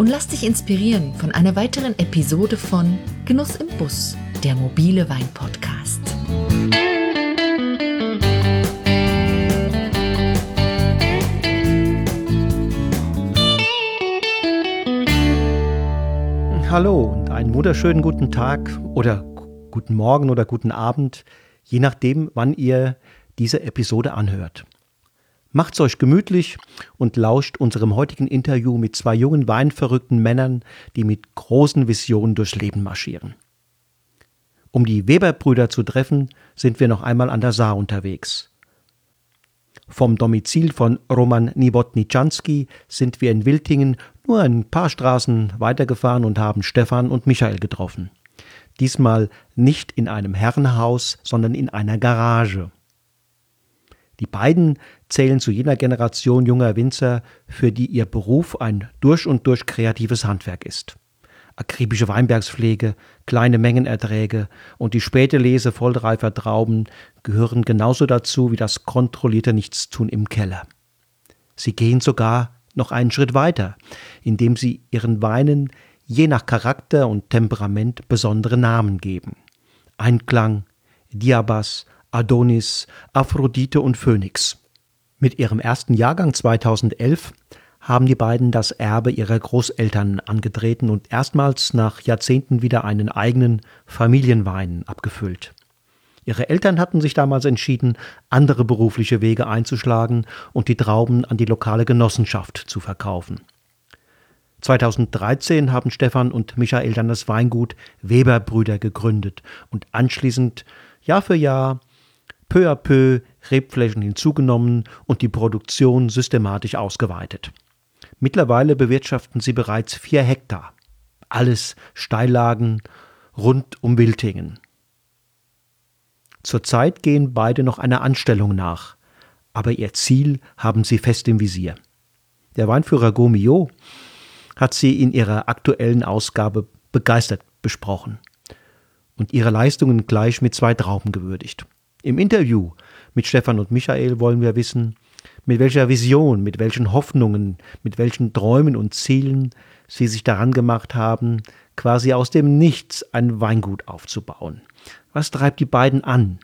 und lass dich inspirieren von einer weiteren Episode von Genuss im Bus, der mobile Wein-Podcast. Hallo und einen wunderschönen guten Tag oder guten Morgen oder guten Abend, je nachdem, wann ihr diese Episode anhört. Macht's euch gemütlich und lauscht unserem heutigen Interview mit zwei jungen weinverrückten Männern, die mit großen Visionen durchs Leben marschieren. Um die Weber-Brüder zu treffen, sind wir noch einmal an der Saar unterwegs. Vom Domizil von Roman Nibotniczanski sind wir in Wiltingen nur ein paar Straßen weitergefahren und haben Stefan und Michael getroffen. Diesmal nicht in einem Herrenhaus, sondern in einer Garage. Die beiden zählen zu jener Generation junger Winzer, für die ihr Beruf ein durch und durch kreatives Handwerk ist. Akribische Weinbergspflege, kleine Mengenerträge und die späte Lese vollreifer Trauben gehören genauso dazu wie das kontrollierte Nichtstun im Keller. Sie gehen sogar noch einen Schritt weiter, indem sie ihren Weinen je nach Charakter und Temperament besondere Namen geben. Einklang, Diabas, Adonis, Aphrodite und Phönix. Mit ihrem ersten Jahrgang 2011 haben die beiden das Erbe ihrer Großeltern angetreten und erstmals nach Jahrzehnten wieder einen eigenen Familienwein abgefüllt. Ihre Eltern hatten sich damals entschieden, andere berufliche Wege einzuschlagen und die Trauben an die lokale Genossenschaft zu verkaufen. 2013 haben Stefan und Michael dann das Weingut Weber-Brüder gegründet und anschließend Jahr für Jahr peu à peu Rebflächen hinzugenommen und die Produktion systematisch ausgeweitet. Mittlerweile bewirtschaften sie bereits vier Hektar. Alles Steillagen rund um Wiltingen. Zurzeit gehen beide noch einer Anstellung nach, aber ihr Ziel haben sie fest im Visier. Der Weinführer Gomio hat sie in ihrer aktuellen Ausgabe begeistert besprochen und ihre Leistungen gleich mit zwei Trauben gewürdigt. Im Interview mit Stefan und Michael wollen wir wissen, mit welcher Vision, mit welchen Hoffnungen, mit welchen Träumen und Zielen sie sich daran gemacht haben, quasi aus dem Nichts ein Weingut aufzubauen. Was treibt die beiden an,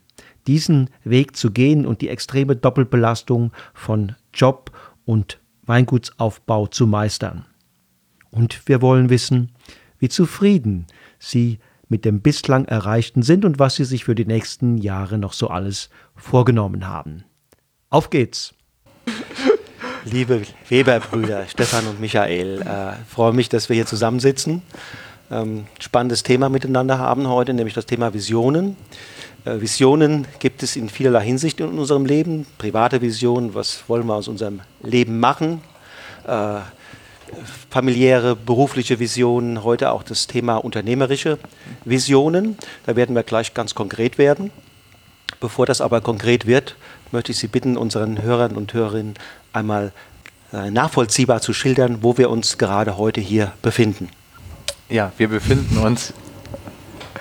diesen Weg zu gehen und die extreme Doppelbelastung von Job und Weingutsaufbau zu meistern? Und wir wollen wissen, wie zufrieden sie mit dem bislang Erreichten sind und was sie sich für die nächsten Jahre noch so alles vorgenommen haben. Auf geht's! Liebe Weber-Brüder, Stefan und Michael, äh, freue mich, dass wir hier zusammensitzen. Ähm, spannendes Thema miteinander haben heute, nämlich das Thema Visionen. Äh, Visionen gibt es in vielerlei Hinsicht in unserem Leben. Private Visionen, was wollen wir aus unserem Leben machen? Äh, familiäre, berufliche Visionen, heute auch das Thema unternehmerische Visionen. Da werden wir gleich ganz konkret werden. Bevor das aber konkret wird, möchte ich Sie bitten, unseren Hörern und Hörerinnen einmal äh, nachvollziehbar zu schildern, wo wir uns gerade heute hier befinden. Ja, wir befinden uns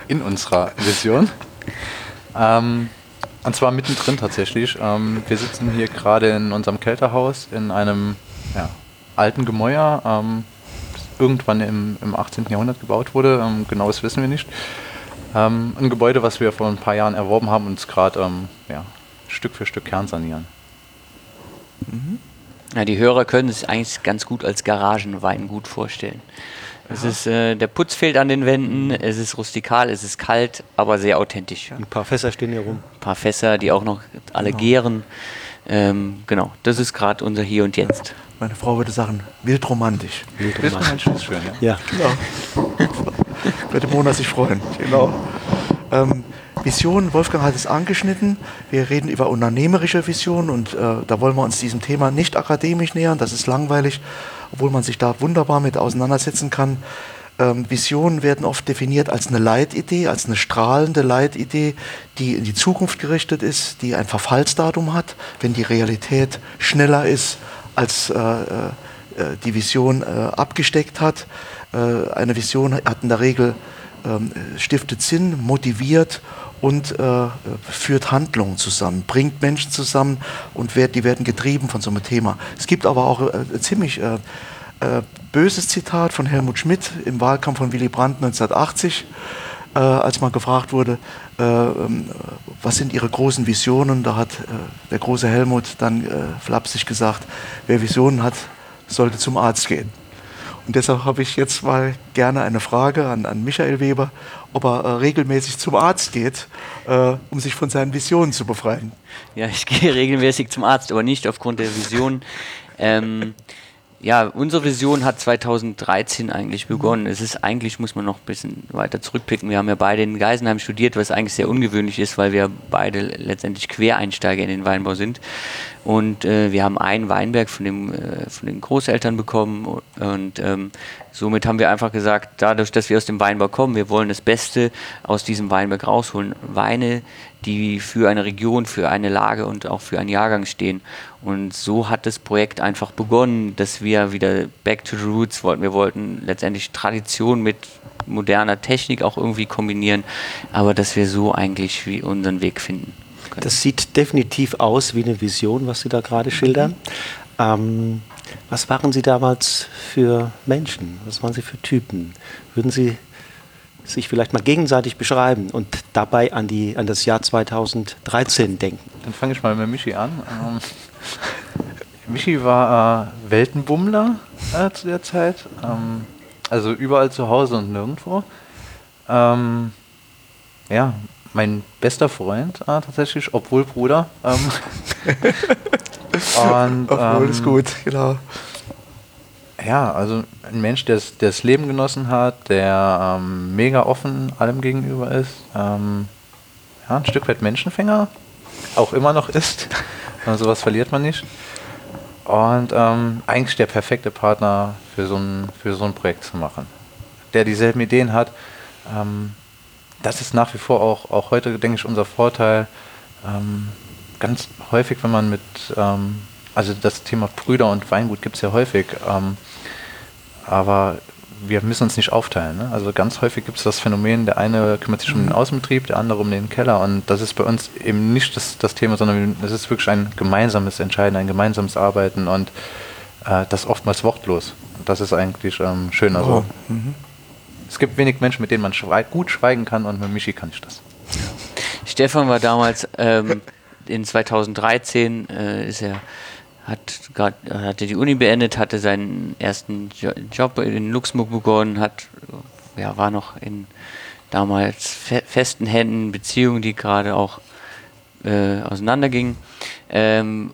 in unserer Vision. Ähm, und zwar mittendrin tatsächlich. Ähm, wir sitzen hier gerade in unserem Kälterhaus in einem ja, alten Gemäuer, ähm, das irgendwann im, im 18. Jahrhundert gebaut wurde. Ähm, genaues wissen wir nicht. Ähm, ein Gebäude, was wir vor ein paar Jahren erworben haben und uns gerade ähm, ja, Stück für Stück kernsanieren. Mhm. Ja, die Hörer können es eigentlich ganz gut als Garagenweingut vorstellen. Es ist, äh, der Putz fehlt an den Wänden, es ist rustikal, es ist kalt, aber sehr authentisch. Ein paar Fässer stehen hier rum. Ein paar Fässer, die auch noch alle genau. gären. Ähm, genau, das ist gerade unser Hier und Jetzt. Meine Frau würde sagen, wildromantisch. Wildromantisch ist schön, ja. Ja, genau. würde Mona sich freuen. Genau. Ähm, Vision, Wolfgang hat es angeschnitten. Wir reden über unternehmerische Vision und äh, da wollen wir uns diesem Thema nicht akademisch nähern. Das ist langweilig, obwohl man sich da wunderbar mit auseinandersetzen kann. Ähm, Visionen werden oft definiert als eine Leitidee, als eine strahlende Leitidee, die in die Zukunft gerichtet ist, die ein Verfallsdatum hat, wenn die Realität schneller ist, als äh, äh, die Vision äh, abgesteckt hat. Eine Vision hat in der Regel ähm, stiftet Sinn, motiviert und äh, führt Handlungen zusammen, bringt Menschen zusammen und werd, die werden getrieben von so einem Thema. Es gibt aber auch äh, ziemlich äh, äh, böses Zitat von Helmut Schmidt im Wahlkampf von Willy Brandt 1980, äh, als man gefragt wurde, äh, ähm, was sind Ihre großen Visionen? Da hat der große Helmut dann flapsig gesagt, wer Visionen hat, sollte zum Arzt gehen. Und deshalb habe ich jetzt mal gerne eine Frage an, an Michael Weber, ob er äh, regelmäßig zum Arzt geht, äh, um sich von seinen Visionen zu befreien. Ja, ich gehe regelmäßig zum Arzt, aber nicht aufgrund der Vision. Ähm, ja, unsere Vision hat 2013 eigentlich begonnen. Es ist eigentlich, muss man noch ein bisschen weiter zurückblicken. Wir haben ja beide in Geisenheim studiert, was eigentlich sehr ungewöhnlich ist, weil wir beide letztendlich Quereinsteiger in den Weinbau sind. Und äh, wir haben einen Weinberg von, dem, äh, von den Großeltern bekommen. Und ähm, somit haben wir einfach gesagt, dadurch, dass wir aus dem Weinbau kommen, wir wollen das Beste aus diesem Weinberg rausholen. Weine, die für eine Region, für eine Lage und auch für einen Jahrgang stehen. Und so hat das Projekt einfach begonnen, dass wir wieder back to the roots wollten. Wir wollten letztendlich Tradition mit moderner Technik auch irgendwie kombinieren, aber dass wir so eigentlich unseren Weg finden. Können. Das sieht definitiv aus wie eine Vision, was Sie da gerade schildern. Ähm, was waren Sie damals für Menschen? Was waren Sie für Typen? Würden Sie sich vielleicht mal gegenseitig beschreiben und dabei an, die, an das Jahr 2013 denken? Dann fange ich mal mit Michi an. Ähm, Michi war äh, Weltenbummler äh, zu der Zeit. Ähm, also überall zu Hause und nirgendwo. Ähm, ja, mein bester Freund äh, tatsächlich, obwohl Bruder. Ähm, und, obwohl ist ähm, gut, genau. Ja, also ein Mensch, der das Leben genossen hat, der ähm, mega offen allem gegenüber ist, ähm, ja, ein Stück weit Menschenfänger, auch immer noch ist. Also sowas verliert man nicht. Und ähm, eigentlich der perfekte Partner für so, ein, für so ein Projekt zu machen. Der dieselben Ideen hat. Das ist nach wie vor auch, auch heute, denke ich, unser Vorteil. Ähm, ganz häufig, wenn man mit, ähm, also das Thema Brüder und Weingut gibt es ja häufig, ähm, aber wir müssen uns nicht aufteilen. Ne? Also ganz häufig gibt es das Phänomen, der eine kümmert sich um den mhm. Außenbetrieb, der andere um den Keller und das ist bei uns eben nicht das, das Thema, sondern es ist wirklich ein gemeinsames Entscheiden, ein gemeinsames Arbeiten und äh, das oftmals wortlos. Das ist eigentlich ähm, schön. Also, oh. mhm. Es gibt wenig Menschen, mit denen man schweig gut schweigen kann und mit Michi kann ich das. Stefan war damals ähm, in 2013 äh, ist er hat grad, hatte die Uni beendet, hatte seinen ersten Job in Luxemburg begonnen, hat ja war noch in damals fe festen Händen Beziehungen, die gerade auch äh, auseinandergingen. Ähm,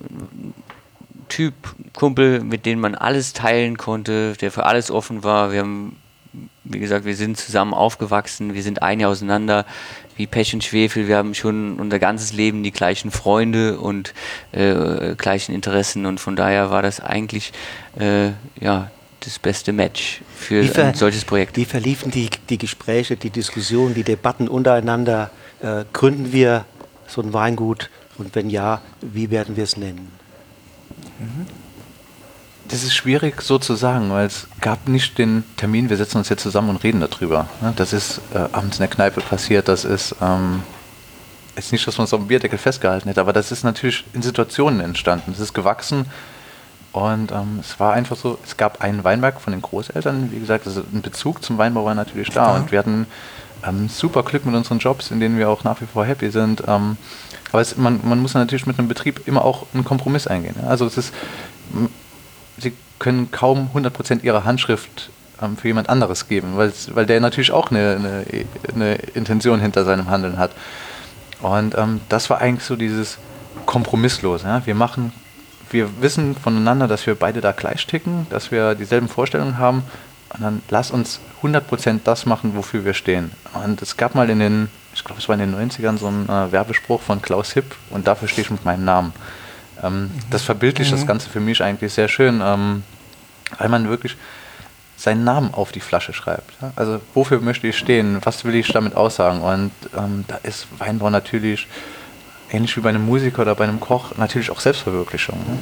Typ Kumpel, mit dem man alles teilen konnte, der für alles offen war. Wir haben wie gesagt, wir sind zusammen aufgewachsen, wir sind ein Jahr auseinander, wie Pech und Schwefel, wir haben schon unser ganzes Leben die gleichen Freunde und äh, gleichen Interessen und von daher war das eigentlich äh, ja, das beste Match für ein solches Projekt. Wie verliefen die, die Gespräche, die Diskussionen, die Debatten untereinander? Äh, gründen wir so ein Weingut und wenn ja, wie werden wir es nennen? Mhm. Das ist schwierig so zu sagen, weil es gab nicht den Termin, wir setzen uns jetzt zusammen und reden darüber. Das ist äh, abends in der Kneipe passiert, das ist ähm, jetzt nicht, dass man es auf dem Bierdeckel festgehalten hätte, aber das ist natürlich in Situationen entstanden. Es ist gewachsen und ähm, es war einfach so, es gab einen Weinberg von den Großeltern, wie gesagt, also ein Bezug zum Weinbau war natürlich da ja. und wir hatten ähm, super Glück mit unseren Jobs, in denen wir auch nach wie vor happy sind. Ähm, aber es, man, man, muss natürlich mit einem Betrieb immer auch einen Kompromiss eingehen. Also es ist, können kaum 100% ihrer Handschrift ähm, für jemand anderes geben, weil der natürlich auch eine, eine, eine, Intention hinter seinem Handeln hat. Und ähm, das war eigentlich so dieses Kompromisslos. Ja? Wir machen, wir wissen voneinander, dass wir beide da gleich ticken, dass wir dieselben Vorstellungen haben. Und dann lass uns 100% das machen, wofür wir stehen. Und es gab mal in den, ich glaube, es war in den 90ern so ein äh, Werbespruch von Klaus Hipp und dafür stehe ich mit meinem Namen. Ähm, mhm. Das verbildlicht mhm. das Ganze für mich eigentlich sehr schön, ähm, weil man wirklich seinen Namen auf die Flasche schreibt. Ja? Also wofür möchte ich stehen? Was will ich damit aussagen? Und ähm, da ist Weinbau natürlich ähnlich wie bei einem Musiker oder bei einem Koch natürlich auch Selbstverwirklichung. Ne?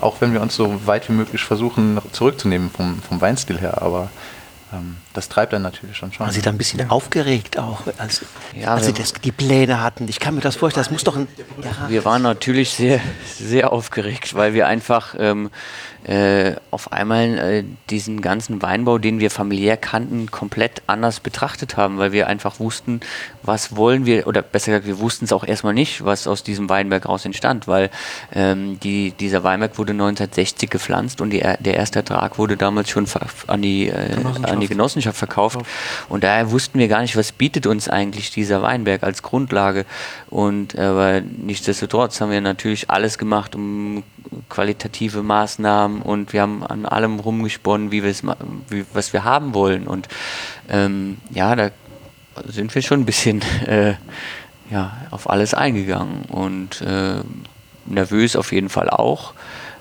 Auch wenn wir uns so weit wie möglich versuchen zurückzunehmen vom, vom Weinstil her, aber das treibt dann natürlich schon schon. Waren Sie da ein bisschen aufgeregt auch, als, ja, als Sie das, die Pläne hatten? Ich kann mir das vorstellen, das muss doch ein... Ja. Wir waren natürlich sehr, sehr aufgeregt, weil wir einfach ähm, äh, auf einmal äh, diesen ganzen Weinbau, den wir familiär kannten, komplett anders betrachtet haben, weil wir einfach wussten, was wollen wir, oder besser gesagt, wir wussten es auch erstmal nicht, was aus diesem Weinberg raus entstand, weil ähm, die, dieser Weinberg wurde 1960 gepflanzt und die, der erste Ertrag wurde damals schon an die, äh, an die Genossenschaft verkauft. Und daher wussten wir gar nicht, was bietet uns eigentlich dieser Weinberg als Grundlage. Und aber nichtsdestotrotz haben wir natürlich alles gemacht, um qualitative Maßnahmen und wir haben an allem rumgesponnen, wie wir es was wir haben wollen. Und ähm, ja, da sind wir schon ein bisschen äh, ja, auf alles eingegangen und äh, nervös auf jeden Fall auch,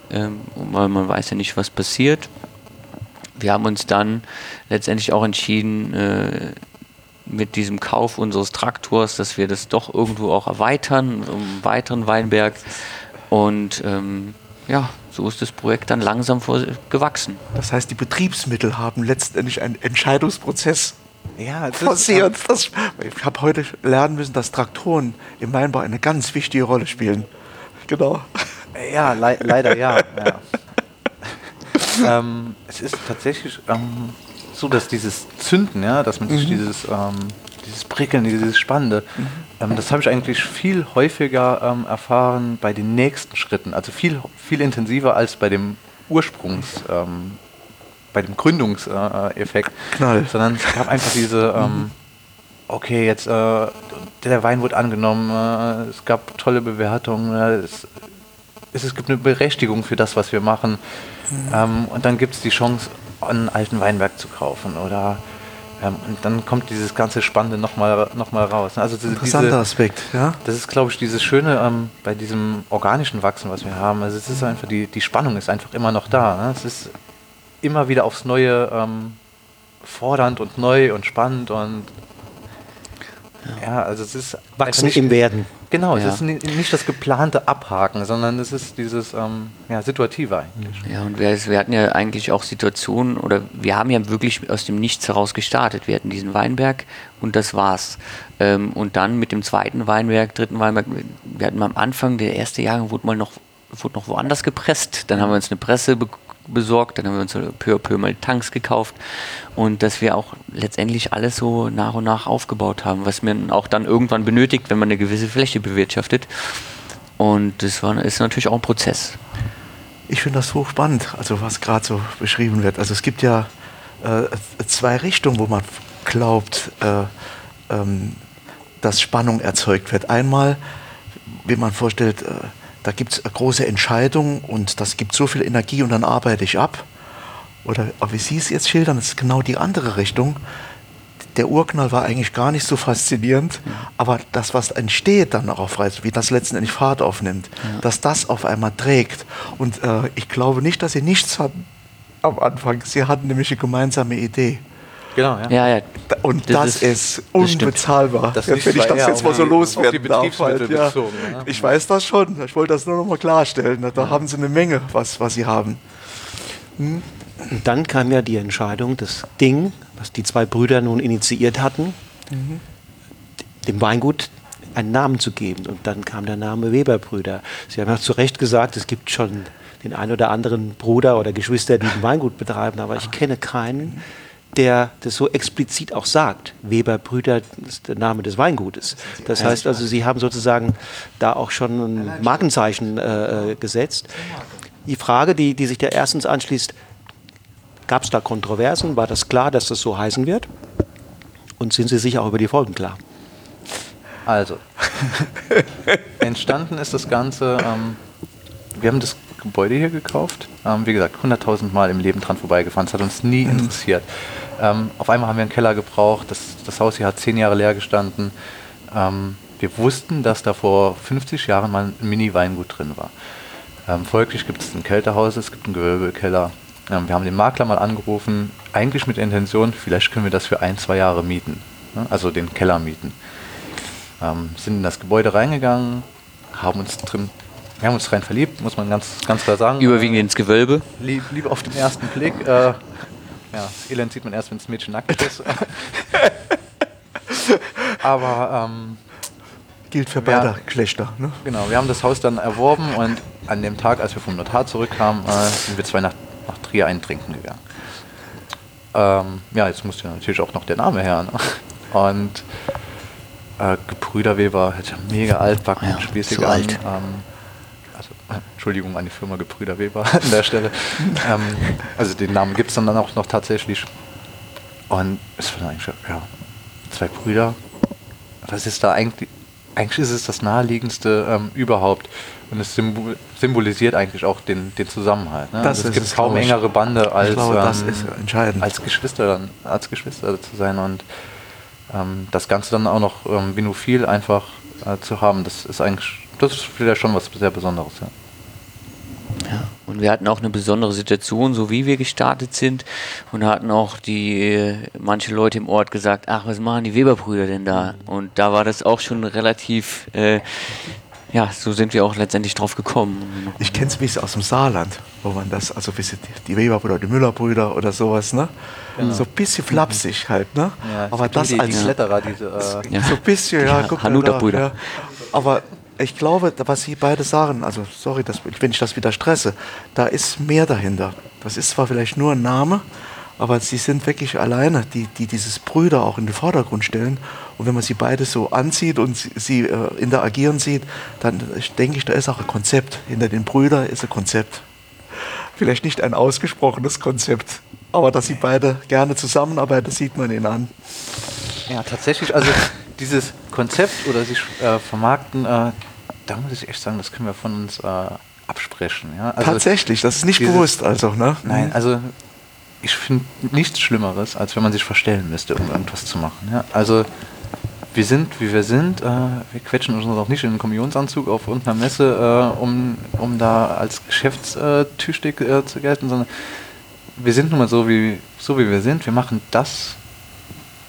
ähm, weil man weiß ja nicht, was passiert. Wir haben uns dann letztendlich auch entschieden, äh, mit diesem Kauf unseres Traktors, dass wir das doch irgendwo auch erweitern, um einen weiteren Weinberg. Und ähm, ja, so ist das Projekt dann langsam vor, gewachsen. Das heißt, die Betriebsmittel haben letztendlich einen Entscheidungsprozess ja, forciert. Das, ich habe heute lernen müssen, dass Traktoren im Weinbau eine ganz wichtige Rolle spielen. Genau. Ja, le leider ja. ja. ähm, es ist tatsächlich ähm, so, dass dieses Zünden, ja, dass man sich mhm. dieses ähm, dieses Prickeln, dieses Spannende, mhm. Ähm, das habe ich eigentlich viel häufiger ähm, erfahren bei den nächsten Schritten. Also viel, viel intensiver als bei dem Ursprungs, ähm, bei dem Gründungseffekt. Knall. Sondern es gab einfach diese, ähm, mhm. okay, jetzt äh, der Wein wurde angenommen, äh, es gab tolle Bewertungen, äh, es, es, gibt eine Berechtigung für das, was wir machen. Mhm. Ähm, und dann gibt es die Chance, einen alten Weinberg zu kaufen oder ähm, und dann kommt dieses ganze Spannende nochmal noch mal raus. Also diese, Interessanter diese, Aspekt, ja. Das ist, glaube ich, dieses Schöne ähm, bei diesem organischen Wachsen, was wir haben. Also es ist einfach, die, die Spannung ist einfach immer noch da. Ne? Es ist immer wieder aufs Neue ähm, fordernd und neu und spannend und ja, also es ist Wachsen nicht, im Werden. Genau, ja. es ist nicht das geplante Abhaken, sondern es ist dieses ähm, ja, Situative eigentlich. Ja, und wir, wir, hatten ja eigentlich auch Situationen, oder wir haben ja wirklich aus dem Nichts heraus gestartet. Wir hatten diesen Weinberg und das war's. Ähm, und dann mit dem zweiten Weinberg, dritten Weinberg, wir hatten am Anfang, der erste Jahr, wurde mal noch, wurde noch woanders gepresst. Dann haben wir uns eine Presse bekommen besorgt, dann haben wir uns peu à peu mal Tanks gekauft und dass wir auch letztendlich alles so nach und nach aufgebaut haben, was man auch dann irgendwann benötigt, wenn man eine gewisse Fläche bewirtschaftet. Und das war, ist natürlich auch ein Prozess. Ich finde das hochspannend, also was gerade so beschrieben wird. Also es gibt ja äh, zwei Richtungen, wo man glaubt, äh, ähm, dass Spannung erzeugt wird. Einmal, wie man vorstellt, äh, da gibt es große Entscheidungen und das gibt so viel Energie und dann arbeite ich ab. Oder wie Sie es jetzt schildern, das ist genau die andere Richtung. Der Urknall war eigentlich gar nicht so faszinierend, ja. aber das, was entsteht dann auch auf Reise, wie das letztendlich Fahrt aufnimmt, ja. dass das auf einmal trägt. Und äh, ich glaube nicht, dass Sie nichts hatten am Anfang. Sie hatten nämlich eine gemeinsame Idee. Genau, ja. ja, ja. Und das, das ist, ist unbezahlbar. Das wenn ich das jetzt mal so loswerden darf. Halt, ja. bezogen, ja. Ich weiß das schon. Ich wollte das nur noch mal klarstellen. Da ja. haben sie eine Menge, was, was sie haben. Hm? Und dann kam ja die Entscheidung, das Ding, was die zwei Brüder nun initiiert hatten, mhm. dem Weingut einen Namen zu geben. Und dann kam der Name Weberbrüder. Sie haben ja zu Recht gesagt, es gibt schon den einen oder anderen Bruder oder Geschwister, die ein Weingut betreiben, aber ich kenne keinen, der das so explizit auch sagt. Weber Brüder ist der Name des Weingutes. Das heißt also, Sie haben sozusagen da auch schon ein Markenzeichen äh, äh, gesetzt. Die Frage, die, die sich da erstens anschließt, gab es da Kontroversen? War das klar, dass das so heißen wird? Und sind Sie sich auch über die Folgen klar? Also, entstanden ist das Ganze, ähm, wir haben das Gebäude hier gekauft. Ähm, wie gesagt, 100.000 Mal im Leben dran vorbeigefahren. Das hat uns nie mhm. interessiert. Ähm, auf einmal haben wir einen Keller gebraucht. Das, das Haus hier hat zehn Jahre leer gestanden. Ähm, wir wussten, dass da vor 50 Jahren mal ein Mini-Weingut drin war. Ähm, folglich gibt es ein Kältehaus, es gibt einen Gewölbekeller. Ähm, wir haben den Makler mal angerufen, eigentlich mit der Intention, vielleicht können wir das für ein, zwei Jahre mieten, ne? also den Keller mieten. Ähm, sind in das Gebäude reingegangen, haben uns drin, wir haben uns rein verliebt, muss man ganz, ganz klar sagen. Überwiegend ins Gewölbe. Lieb, Liebe auf den ersten Blick. Äh, ja, das Elend sieht man erst, wenn das Mädchen nackt ist. Aber ähm, Gilt für beide Geschlechter. Ne? genau, wir haben das Haus dann erworben und an dem Tag, als wir vom Notar zurückkamen, äh, sind wir zwei nach, nach Trier eintrinken gegangen. Ähm, ja, jetzt musste natürlich auch noch der Name her. Ne? Und äh, Gebrüder Weber, halt mega altbacken, Ja, spießig zu an. alt. Ähm, Entschuldigung an die Firma Gebrüder Weber an der Stelle. ähm, also den Namen gibt es dann auch noch tatsächlich. Und es waren eigentlich ja, zwei Brüder. Was ist da eigentlich? Eigentlich ist es das naheliegendste ähm, überhaupt. Und es symbol symbolisiert eigentlich auch den, den Zusammenhalt. Ne? Also es gibt es, kaum ich. engere Bande als, glaube, ähm, als Geschwister dann, als Geschwister zu sein und ähm, das Ganze dann auch noch ähm, vinophil einfach äh, zu haben, das ist eigentlich, das ist vielleicht schon was sehr Besonderes. Ja. Ja. Und wir hatten auch eine besondere Situation, so wie wir gestartet sind. Und hatten auch die äh, manche Leute im Ort gesagt, ach, was machen die Weberbrüder denn da? Und da war das auch schon relativ, äh, ja, so sind wir auch letztendlich drauf gekommen. Ich kenne es ein bisschen aus dem Saarland, wo man das, also wie sie die, Weberbrüder, die Müllerbrüder oder sowas, ne? So ein bisschen flapsig halt, ne? Aber das die, als die Kletterer, diese, äh, Ja. so ein bisschen, ja, guck mal Hanuta-Brüder. da, ja. Aber ich glaube, was Sie beide sagen, also sorry, dass, wenn ich das wieder stresse, da ist mehr dahinter. Das ist zwar vielleicht nur ein Name, aber sie sind wirklich alleine, die, die dieses Brüder auch in den Vordergrund stellen. Und wenn man sie beide so anzieht und sie, sie äh, interagieren sieht, dann äh, denke ich, da ist auch ein Konzept. Hinter den Brüdern ist ein Konzept. Vielleicht nicht ein ausgesprochenes Konzept, aber dass sie beide gerne zusammenarbeiten, das sieht man ihnen an. Ja, tatsächlich, also dieses Konzept oder sich äh, vermarkten, äh, da muss ich echt sagen, das können wir von uns äh, absprechen. Ja? Also Tatsächlich, das ist nicht bewusst, also, ne? Nein, also ich finde nichts Schlimmeres, als wenn man sich verstellen müsste, um irgendwas zu machen. Ja? Also wir sind, wie wir sind, äh, wir quetschen uns auch nicht in einen Kommunionsanzug auf irgendeiner Messe, äh, um, um da als geschäftstüchtig äh, zu gelten, sondern wir sind nun mal so wie, so, wie wir sind. Wir machen das,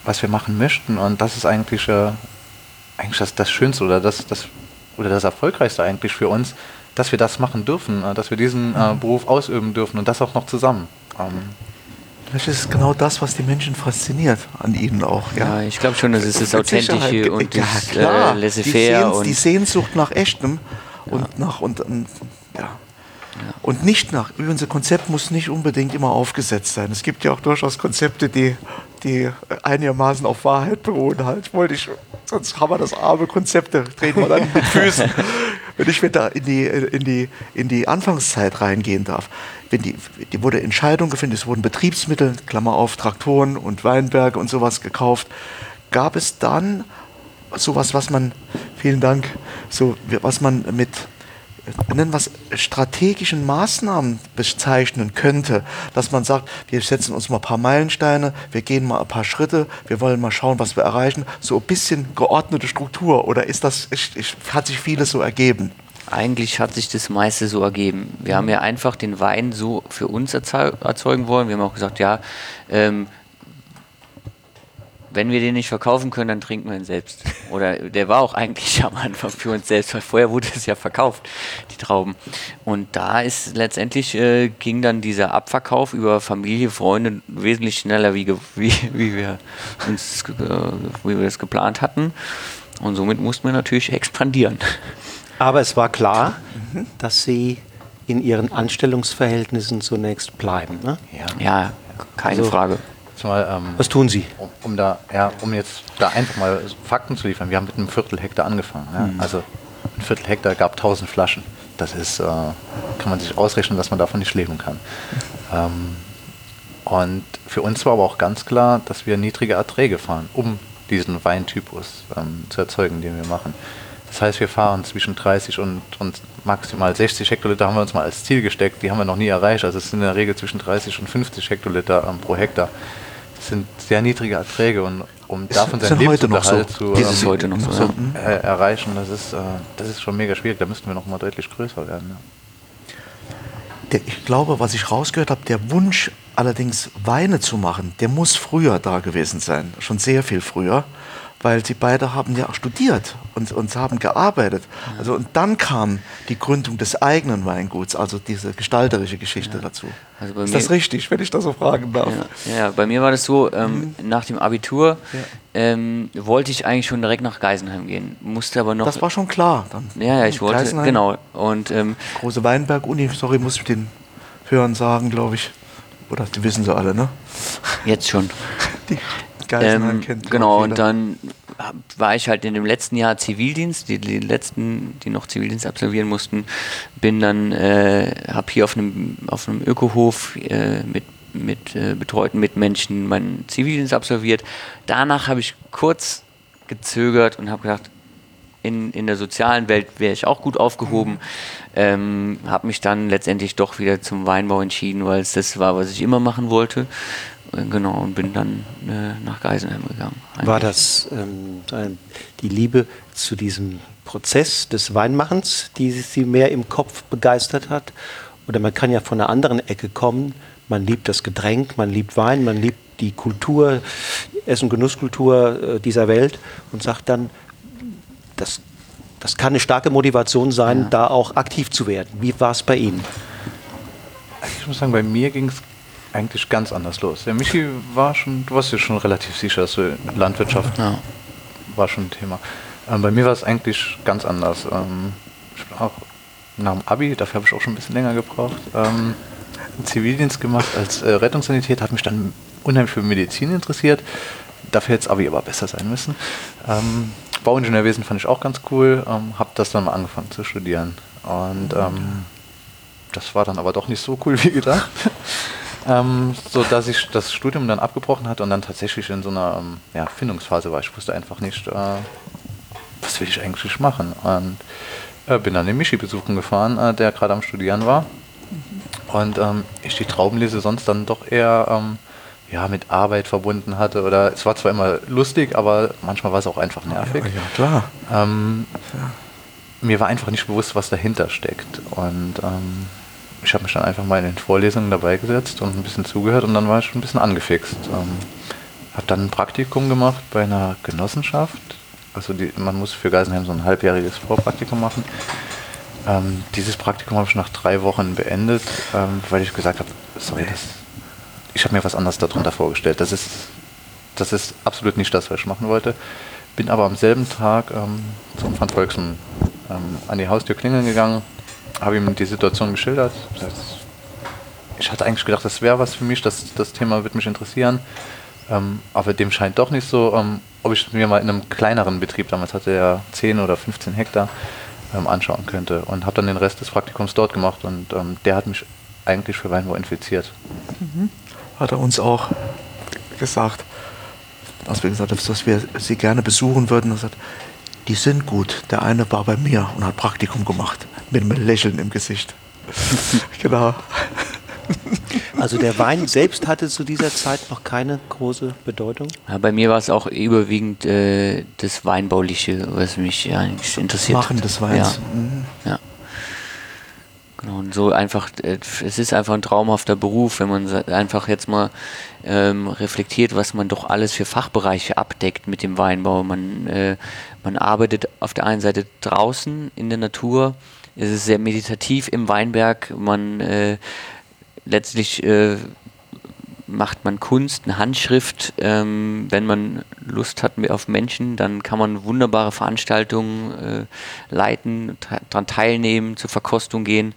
was wir machen möchten und das ist eigentlich, äh, eigentlich das, das Schönste oder das, das, oder das Erfolgreichste eigentlich für uns, dass wir das machen dürfen, äh, dass wir diesen äh, Beruf ausüben dürfen und das auch noch zusammen. Ähm, Vielleicht ist es genau das, was die Menschen fasziniert an ihnen auch. Ja, Ja, ich glaube schon, das ist das. Authentische und ja, das klar. äh, die, Laissez-faire. Sehns- die Sehnsucht nach Echtem und nach und, und ja. Und nicht nach, unser Konzept muss nicht unbedingt immer aufgesetzt sein. Es gibt ja auch durchaus Konzepte, die, die einigermaßen auf Wahrheit beruhen. Halt. Ich wollte ich, sonst haben wir das arme Konzepte, treten wir dann mit Füßen. Wenn ich wieder in die, in, die, in die Anfangszeit reingehen darf, wenn die, die wurde Entscheidung gefunden, es wurden Betriebsmittel, Klammer auf, Traktoren und Weinberge und sowas gekauft. Gab es dann sowas, was man, vielen Dank, so was man mit nennen es strategischen Maßnahmen bezeichnen könnte, dass man sagt, wir setzen uns mal ein paar Meilensteine, wir gehen mal ein paar Schritte, wir wollen mal schauen, was wir erreichen, so ein bisschen geordnete Struktur oder ist das, ich, ich, hat sich vieles so ergeben? Eigentlich hat sich das meiste so ergeben. Wir haben ja einfach den Wein so für uns erzeu erzeugen wollen. Wir haben auch gesagt, ja, ähm, wenn wir den nicht verkaufen können, dann trinken wir ihn selbst. Oder der war auch eigentlich am Anfang für uns selbst, weil vorher wurde es ja verkauft, die Trauben. Und da ist letztendlich äh, ging dann dieser Abverkauf über Familie, Freunde wesentlich schneller, wie, ge- wie, wie wir uns, äh, wie wir das geplant hatten. Und somit mussten wir natürlich expandieren. Aber es war klar, dass Sie in Ihren Anstellungsverhältnissen zunächst bleiben. Ne? Ja, keine Also- Frage. Jetzt mal, ähm, Was tun Sie? um, um da, ja, um jetzt da einfach mal Fakten zu liefern. Wir haben mit einem Viertel Hektar angefangen. Ja? Also ein Viertel Hektar gab 1000 Flaschen. Das ist, äh, kann man sich ausrechnen, dass man davon nicht leben kann. Ähm, und für uns war aber auch ganz klar, dass wir niedrige Erträge fahren, um diesen Weintypus ähm, zu erzeugen, den wir machen. Das heißt, wir fahren zwischen 30 und, und maximal 60 Hektoliter haben wir uns mal als Ziel gesteckt. Die haben wir noch nie erreicht. Also es sind in der Regel zwischen 30 und 50 Hektoliter ähm, pro Hektar. Das sind sehr niedrige Erträge und um davon ist seinen heute noch Lebensunterhalt so? zu ähm, heute noch so, ja. äh, erreichen, das ist, äh, das ist schon mega schwierig. Da müssten wir noch mal deutlich größer werden. Ja. der, ich glaube, was ich rausgehört habe, der Wunsch allerdings Weine zu machen, der muss früher da gewesen sein, schon sehr viel früher weil sie beide haben ja studiert und, und haben gearbeitet. Ja. Also, und dann kam die Gründung des eigenen Weinguts, also diese gestalterische Geschichte ja. dazu. Also ist das richtig, wenn ich das so fragen darf? Ja, ja bei mir war das so, ähm, mhm. nach dem Abitur ähm, wollte ich eigentlich schon direkt nach Geisenheim gehen, musste aber noch... Das war schon klar dann. Ja, ja, ich wollte, Geisenheim. genau. Und, ähm, Große Weinberg-Uni, sorry, muss ich den Hörern sagen, glaube ich. Oder die wissen sie alle, ne? Jetzt schon. Die Geisenheim ähm, kennt Genau, und dann war ich halt in dem letzten Jahr Zivildienst, die, die letzten, die noch Zivildienst absolvieren mussten, bin dann, äh, habe hier auf einem, auf einem Ökohof äh, mit mit äh, betreuten Mitmenschen meinen Zivildienst absolviert. Danach habe ich kurz gezögert und habe gedacht, in, in der sozialen Welt wäre ich auch gut aufgehoben. Ähm, habe mich dann letztendlich doch wieder zum Weinbau entschieden, weil es das war, was ich immer machen wollte. Äh, genau, und bin dann äh, nach Geisenheim gegangen. Eigentlich. War das ähm, die Liebe zu diesem Prozess des Weinmachens, die Sie mehr im Kopf begeistert hat? Oder man kann ja von einer anderen Ecke kommen. Man liebt das Getränk, man liebt Wein, man liebt die Kultur, Essen- und Genusskultur äh, dieser Welt und sagt dann, das, das kann eine starke Motivation sein, ja. da auch aktiv zu werden. Wie war es bei Ihnen? Ich muss sagen, bei mir ging es eigentlich ganz anders los. Der Michi war schon, du warst ja schon relativ sicher, dass du Landwirtschaft ja. war schon ein Thema. Ähm, bei mir war es eigentlich ganz anders. Ähm, ich bin auch nach dem Abi, dafür habe ich auch schon ein bisschen länger gebraucht, ähm, Zivildienst gemacht als äh, Rettungssanität, hat mich dann unheimlich für Medizin interessiert. Dafür hätte das Abi aber besser sein müssen. Ähm, Bauingenieurwesen fand ich auch ganz cool, ähm, habe das dann mal angefangen zu studieren. Und ähm, das war dann aber doch nicht so cool wie gedacht. Ähm, so dass ich das Studium dann abgebrochen hatte und dann tatsächlich in so einer ähm, ja, Findungsphase war. Ich wusste einfach nicht, äh, was will ich eigentlich machen. Und äh, bin dann den Michi besuchen gefahren, äh, der gerade am Studieren war. Und ähm, ich die Traubenlese sonst dann doch eher ähm, ja, mit Arbeit verbunden hatte. Oder es war zwar immer lustig, aber manchmal war es auch einfach nervig. Ja, ja klar. Ähm, ja. Mir war einfach nicht bewusst, was dahinter steckt. Und ich habe mich dann einfach mal in den Vorlesungen dabei gesetzt und ein bisschen zugehört und dann war ich ein bisschen angefixt. Ähm, habe dann ein Praktikum gemacht bei einer Genossenschaft. Also die, man muss für Geisenheim so ein halbjähriges Vorpraktikum machen. Ähm, dieses Praktikum habe ich nach drei Wochen beendet, ähm, weil ich gesagt habe, sorry, das, ich habe mir was anderes darunter vorgestellt. Das ist, das ist absolut nicht das, was ich machen wollte. Bin aber am selben Tag ähm, zum Franz Volksen ähm, an die Haustür klingeln gegangen, habe ihm die Situation geschildert. Ich hatte eigentlich gedacht, das wäre was für mich, das, das Thema wird mich interessieren. Ähm, aber dem scheint doch nicht so, ähm, ob ich mir mal in einem kleineren Betrieb, damals hatte er 10 oder 15 Hektar, ähm, anschauen könnte. Und habe dann den Rest des Praktikums dort gemacht und ähm, der hat mich eigentlich für Weinbau infiziert. Mhm. Hat er uns auch gesagt, als wir gesagt haben, dass wir sie gerne besuchen würden. Er sagt, die sind gut. Der eine war bei mir und hat Praktikum gemacht mit einem Lächeln im Gesicht. genau. Also der Wein selbst hatte zu dieser Zeit noch keine große Bedeutung? Ja, bei mir war es auch überwiegend äh, das Weinbauliche, was mich ja, eigentlich interessiert. Machen des Weins. Ja. Mhm. ja. Genau, und so einfach, äh, es ist einfach ein traumhafter Beruf, wenn man einfach jetzt mal ähm, reflektiert, was man doch alles für Fachbereiche abdeckt mit dem Weinbau. Man, äh, man arbeitet auf der einen Seite draußen in der Natur, es ist sehr meditativ im Weinberg. Man äh, letztlich äh, macht man Kunst, eine Handschrift. Ähm, wenn man Lust hat auf Menschen, dann kann man wunderbare Veranstaltungen äh, leiten, daran teilnehmen, zur Verkostung gehen.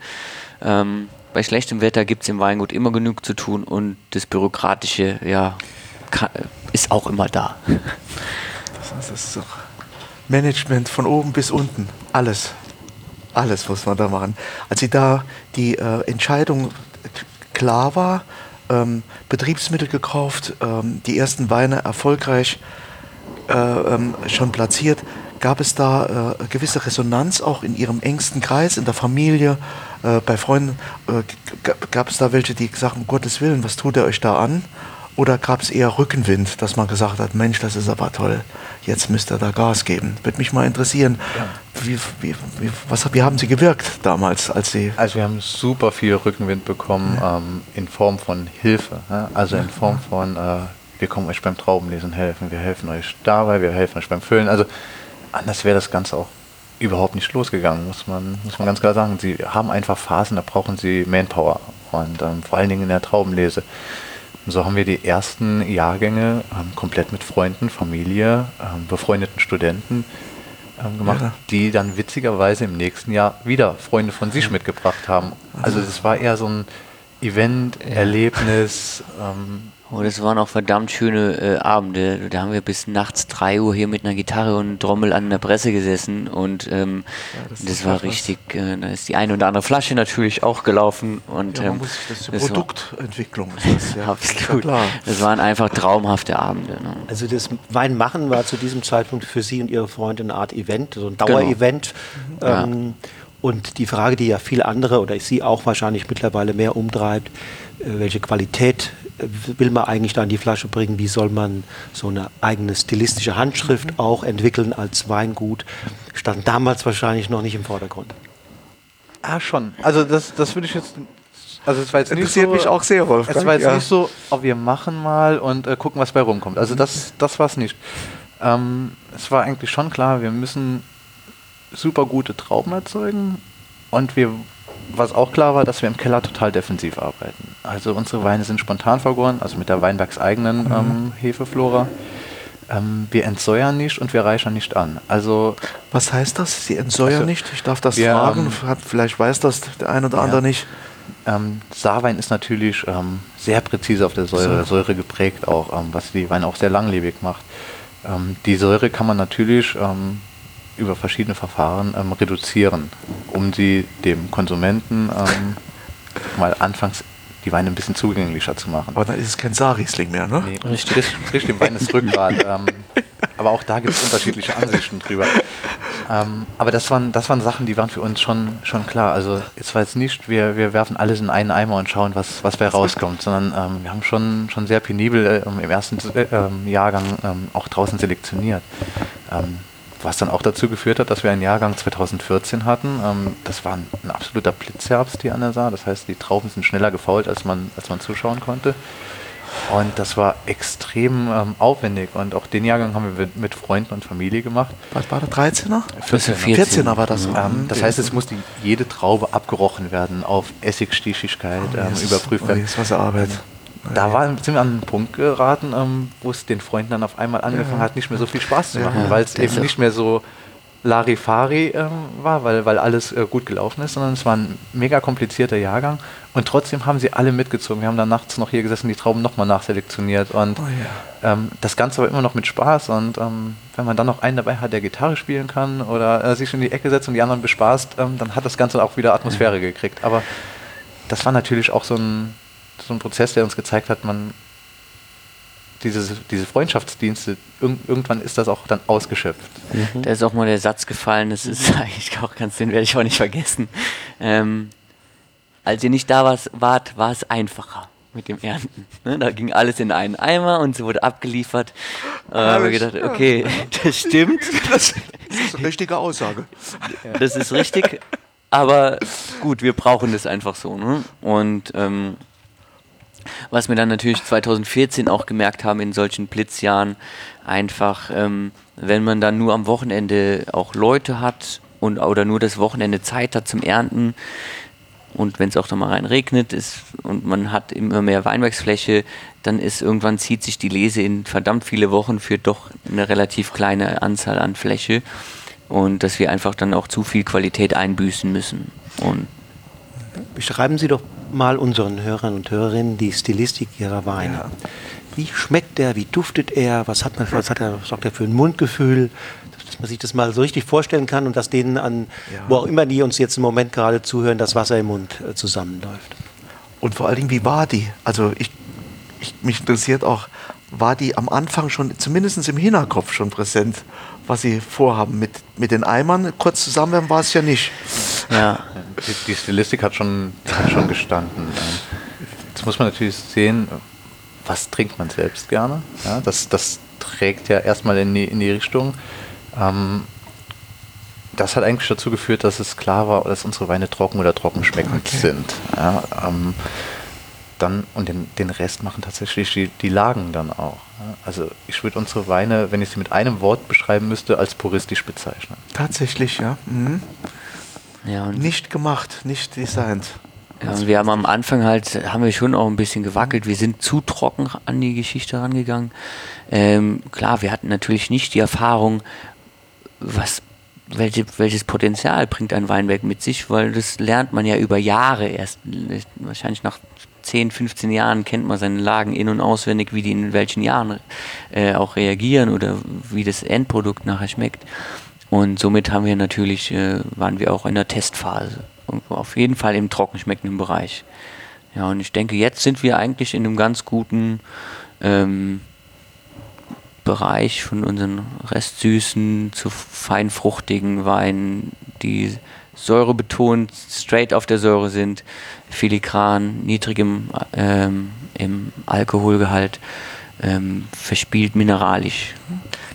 Ähm, bei schlechtem Wetter gibt es im Weingut immer genug zu tun und das Bürokratische ja, kann, ist auch immer da. Das ist doch Management von oben bis unten, alles alles muss man da machen. Als sie da die äh, Entscheidung klar war, ähm, Betriebsmittel gekauft, ähm, die ersten Weine erfolgreich äh, ähm, schon platziert, gab es da äh, gewisse Resonanz auch in ihrem engsten Kreis, in der Familie, äh, bei Freunden? Äh, gab es da welche, die gesagt haben, um Gottes Willen, was tut er euch da an? Oder gab es eher Rückenwind, dass man gesagt hat, Mensch, das ist aber toll, jetzt müsst ihr da Gas geben. Würde mich mal interessieren, wie, wie, wie, was, wie haben Sie gewirkt damals, als Sie... Also wir haben super viel Rückenwind bekommen ähm, in Form von Hilfe. Ja? Also in Form von, äh, wir kommen euch beim Traubenlesen helfen, wir helfen euch dabei, wir helfen euch beim Füllen. Also anders wäre das Ganze auch überhaupt nicht losgegangen, muss man, muss man ganz klar sagen. Sie haben einfach Phasen, da brauchen sie Manpower und ähm, vor allen Dingen in der Traubenlese. Und so haben wir die ersten Jahrgänge ähm, komplett mit Freunden, Familie, ähm, befreundeten Studenten ähm, gemacht, Ja. die dann witzigerweise im nächsten Jahr wieder Freunde von sich mitgebracht haben. Also das war eher so ein Event, Erlebnis. Ähm, Oh, das waren auch verdammt schöne äh, Abende. Da haben wir bis nachts 3 Uhr hier mit einer Gitarre und Trommel an der Presse gesessen und ähm, das, war richtig, äh, da ist die eine oder andere Flasche natürlich auch gelaufen und Ja, man ähm, muss das, die das war- Produktentwicklung ist das, ja. absolut. klar. Das waren einfach traumhafte Abende. Ne? Also das Weinmachen war zu diesem Zeitpunkt für Sie und Ihre Freunde eine Art Event, so ein Dauerevent. Ja. Ähm, Und die Frage, die ja viele andere oder Sie auch wahrscheinlich mittlerweile mehr umtreibt, äh, welche Qualität will man eigentlich da in die Flasche bringen? Wie soll man so eine eigene stilistische Handschrift auch entwickeln als Weingut? Stand damals wahrscheinlich noch nicht im Vordergrund. ah, schon. Also das, das würde ich jetzt. Also es war jetzt nicht Interessiert so, mich auch sehr, Wolfgang. Es war jetzt ja. nicht so, oh, wir machen mal und äh, gucken, was bei rumkommt. Also das, das war es nicht. Ähm, es war eigentlich schon klar, wir müssen super gute Trauben erzeugen und wir, was auch klar war, dass wir im Keller total defensiv arbeiten. Also unsere Weine sind spontan vergoren, also mit der weinbergseigenen ähm, Hefeflora. Ähm, wir entsäuern nicht und wir reichern nicht an. Also Was heißt das? Sie entsäuern Also, nicht? Ich darf das wir, fragen. ähm, vielleicht weiß das der ein oder andere nicht. Ähm, Saarwein ist natürlich ähm, sehr präzise auf der Säure, Säure geprägt auch, ähm, was die Weine auch sehr langlebig macht. Ähm, die Säure kann man natürlich über verschiedene Verfahren ähm, reduzieren, um sie dem Konsumenten ähm, mal anfangs die Weine ein bisschen zugänglicher zu machen. Aber dann ist es kein Saarriesling mehr, ne? Nee, richtig. Frisch dem Wein ist Rückgrat. ähm, aber auch da gibt es unterschiedliche Ansichten drüber. Ähm, aber das waren, das waren Sachen, die waren für uns schon, schon klar. Also es war jetzt nicht, wir, wir werfen alles in einen Eimer und schauen, was, was bei rauskommt, sondern ähm, wir haben schon, schon sehr penibel ähm, im ersten äh, ähm, Jahrgang ähm, auch draußen selektioniert. Ähm, was dann auch dazu geführt hat, dass wir einen Jahrgang 2014 hatten. Ähm, das war ein, ein absoluter Blitzherbst hier an der Saar. Das heißt, die Trauben sind schneller gefault, als man, als man zuschauen konnte. Und das war extrem ähm, aufwendig. Und auch den Jahrgang haben wir mit, Freunden und Familie gemacht. Was war der 13er? 14. 14er war das. Ähm, das heißt, es musste jede Traube abgerochen werden, auf Essigstichigkeit ähm, Jesus. überprüft Oh, werden. jetzt was Arbeit. Da war, sind wir an einen Punkt geraten, ähm, wo es den Freunden dann auf einmal angefangen hat, nicht mehr so viel Spaß zu machen, Ja, weil es eben nicht mehr so Larifari ähm, war, weil, weil alles äh, gut gelaufen ist, sondern es war ein mega komplizierter Jahrgang und trotzdem haben sie alle mitgezogen. Wir haben dann nachts noch hier gesessen, die Trauben nochmal nachselektioniert und Oh ja. ähm, das Ganze war immer noch mit Spaß und ähm, wenn man dann noch einen dabei hat, der Gitarre spielen kann oder äh, sich in die Ecke setzt und die anderen bespaßt, ähm, dann hat das Ganze auch wieder Atmosphäre gekriegt. Aber das war natürlich auch so ein, so ein Prozess, der uns gezeigt hat, man diese, diese Freundschaftsdienste, irg irgendwann ist das auch dann ausgeschöpft. Da ist auch mal der Satz gefallen, das ist eigentlich auch ganz, den werde ich auch nicht vergessen. Ähm, als ihr nicht da wart, wart, war es einfacher mit dem Ernten. Ne? Da ging alles in einen Eimer und es wurde abgeliefert. Äh, haben wir gedacht, okay, das stimmt, Das ist eine richtige Aussage. das ist richtig, aber gut, wir brauchen das einfach so. Ne? Und ähm, was wir dann natürlich 2014 auch gemerkt haben in solchen Blitzjahren, einfach, ähm, wenn man dann nur am Wochenende auch Leute hat und oder nur das Wochenende Zeit hat zum Ernten und wenn es auch dann mal rein regnet ist und man hat immer mehr Weinbergsfläche, dann ist irgendwann zieht sich die Lese in verdammt viele Wochen für doch eine relativ kleine Anzahl an Fläche und dass wir einfach dann auch zu viel Qualität einbüßen müssen. Und Beschreiben Sie doch mal unseren Hörern und Hörerinnen die Stilistik Ihrer Weine. Wie schmeckt er? Wie duftet er? Was hat man? Was hat er? Was hat er für ein Mundgefühl? Dass man sich das mal so richtig vorstellen kann und dass denen an, wo auch immer die uns jetzt im Moment gerade zuhören, das Wasser im Mund äh, zusammenläuft. Und vor allen Dingen, wie war die? Also ich, ich, mich interessiert auch, war die am Anfang schon, zumindest im Hinterkopf schon präsent, was sie vorhaben mit, mit den Eimern? Kurz zusammen war es ja nicht. ja, Die, die Stilistik hat schon, hat schon gestanden. Jetzt muss man natürlich sehen, was trinkt man selbst gerne. Ja, das, das trägt ja erstmal in die, in die Richtung. Ähm, das hat eigentlich dazu geführt, dass es klar war, dass unsere Weine trocken oder trocken schmeckend okay. sind. Ja, ähm, dann, und den, den Rest machen tatsächlich die, die Lagen dann auch. Ja. Also ich würde unsere Weine, wenn ich sie mit einem Wort beschreiben müsste, als puristisch bezeichnen. Tatsächlich, ja. Mhm. Ja nicht gemacht, nicht designt. Ja, wir haben am Anfang halt, haben wir schon auch ein bisschen gewackelt. Wir sind zu trocken an die Geschichte rangegangen. Ähm, klar, wir hatten natürlich nicht die Erfahrung, was welche, welches Potenzial bringt ein Weinberg mit sich, weil das lernt man ja über Jahre erst. Wahrscheinlich nach 10, 15 Jahren kennt man seine Lagen in- und auswendig, wie die in welchen Jahren äh, auch reagieren oder wie das Endprodukt nachher schmeckt. Und somit haben wir natürlich, äh, waren wir auch in der Testphase. Und auf jeden Fall im trockenschmeckenden Bereich. Ja, und ich denke, jetzt sind wir eigentlich in einem ganz guten ähm, Bereich von unseren restsüßen zu feinfruchtigen Weinen, die säurebetont straight auf der Säure sind, filigran, niedrigem ähm, im Alkoholgehalt, ähm, verspielt mineralisch.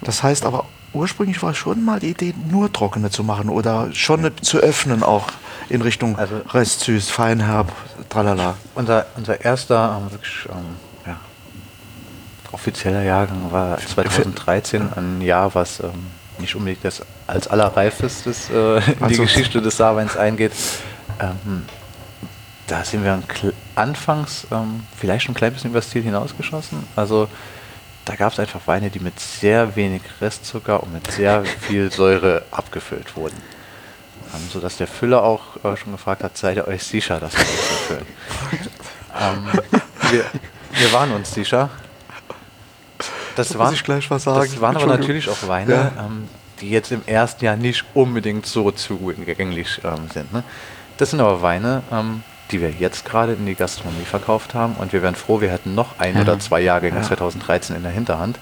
Das heißt aber, ursprünglich war schon mal die Idee, nur trockene zu machen oder schon zu öffnen auch in Richtung also restsüß, feinherb, tralala. Unser, unser erster ähm, wirklich, ähm, offizieller Jahrgang war 2013 ein Jahr, was ähm, nicht unbedingt das als allerreifestes äh, in die also Geschichte des Saarweins eingeht. Ähm, da sind wir anfangs ähm, vielleicht schon ein klein bisschen über das Ziel hinausgeschossen. Also da gab es einfach Weine, die mit sehr wenig Restzucker und mit sehr viel Säure abgefüllt wurden. Ähm, sodass der Füller auch äh, schon gefragt hat, seid ihr euch sicher, dass wir das erfüllen? ähm, wir, wir waren uns sicher das, waren, ich gleich was sagen. das waren aber natürlich auch Weine, ja. ähm, die jetzt im ersten Jahr nicht unbedingt so zugänglich ähm, sind. Ne? Das sind aber Weine, ähm, die wir jetzt gerade in die Gastronomie verkauft haben und wir wären froh, wir hätten noch ein ja. oder zwei Jahrgänge ja. 2013 in der Hinterhand.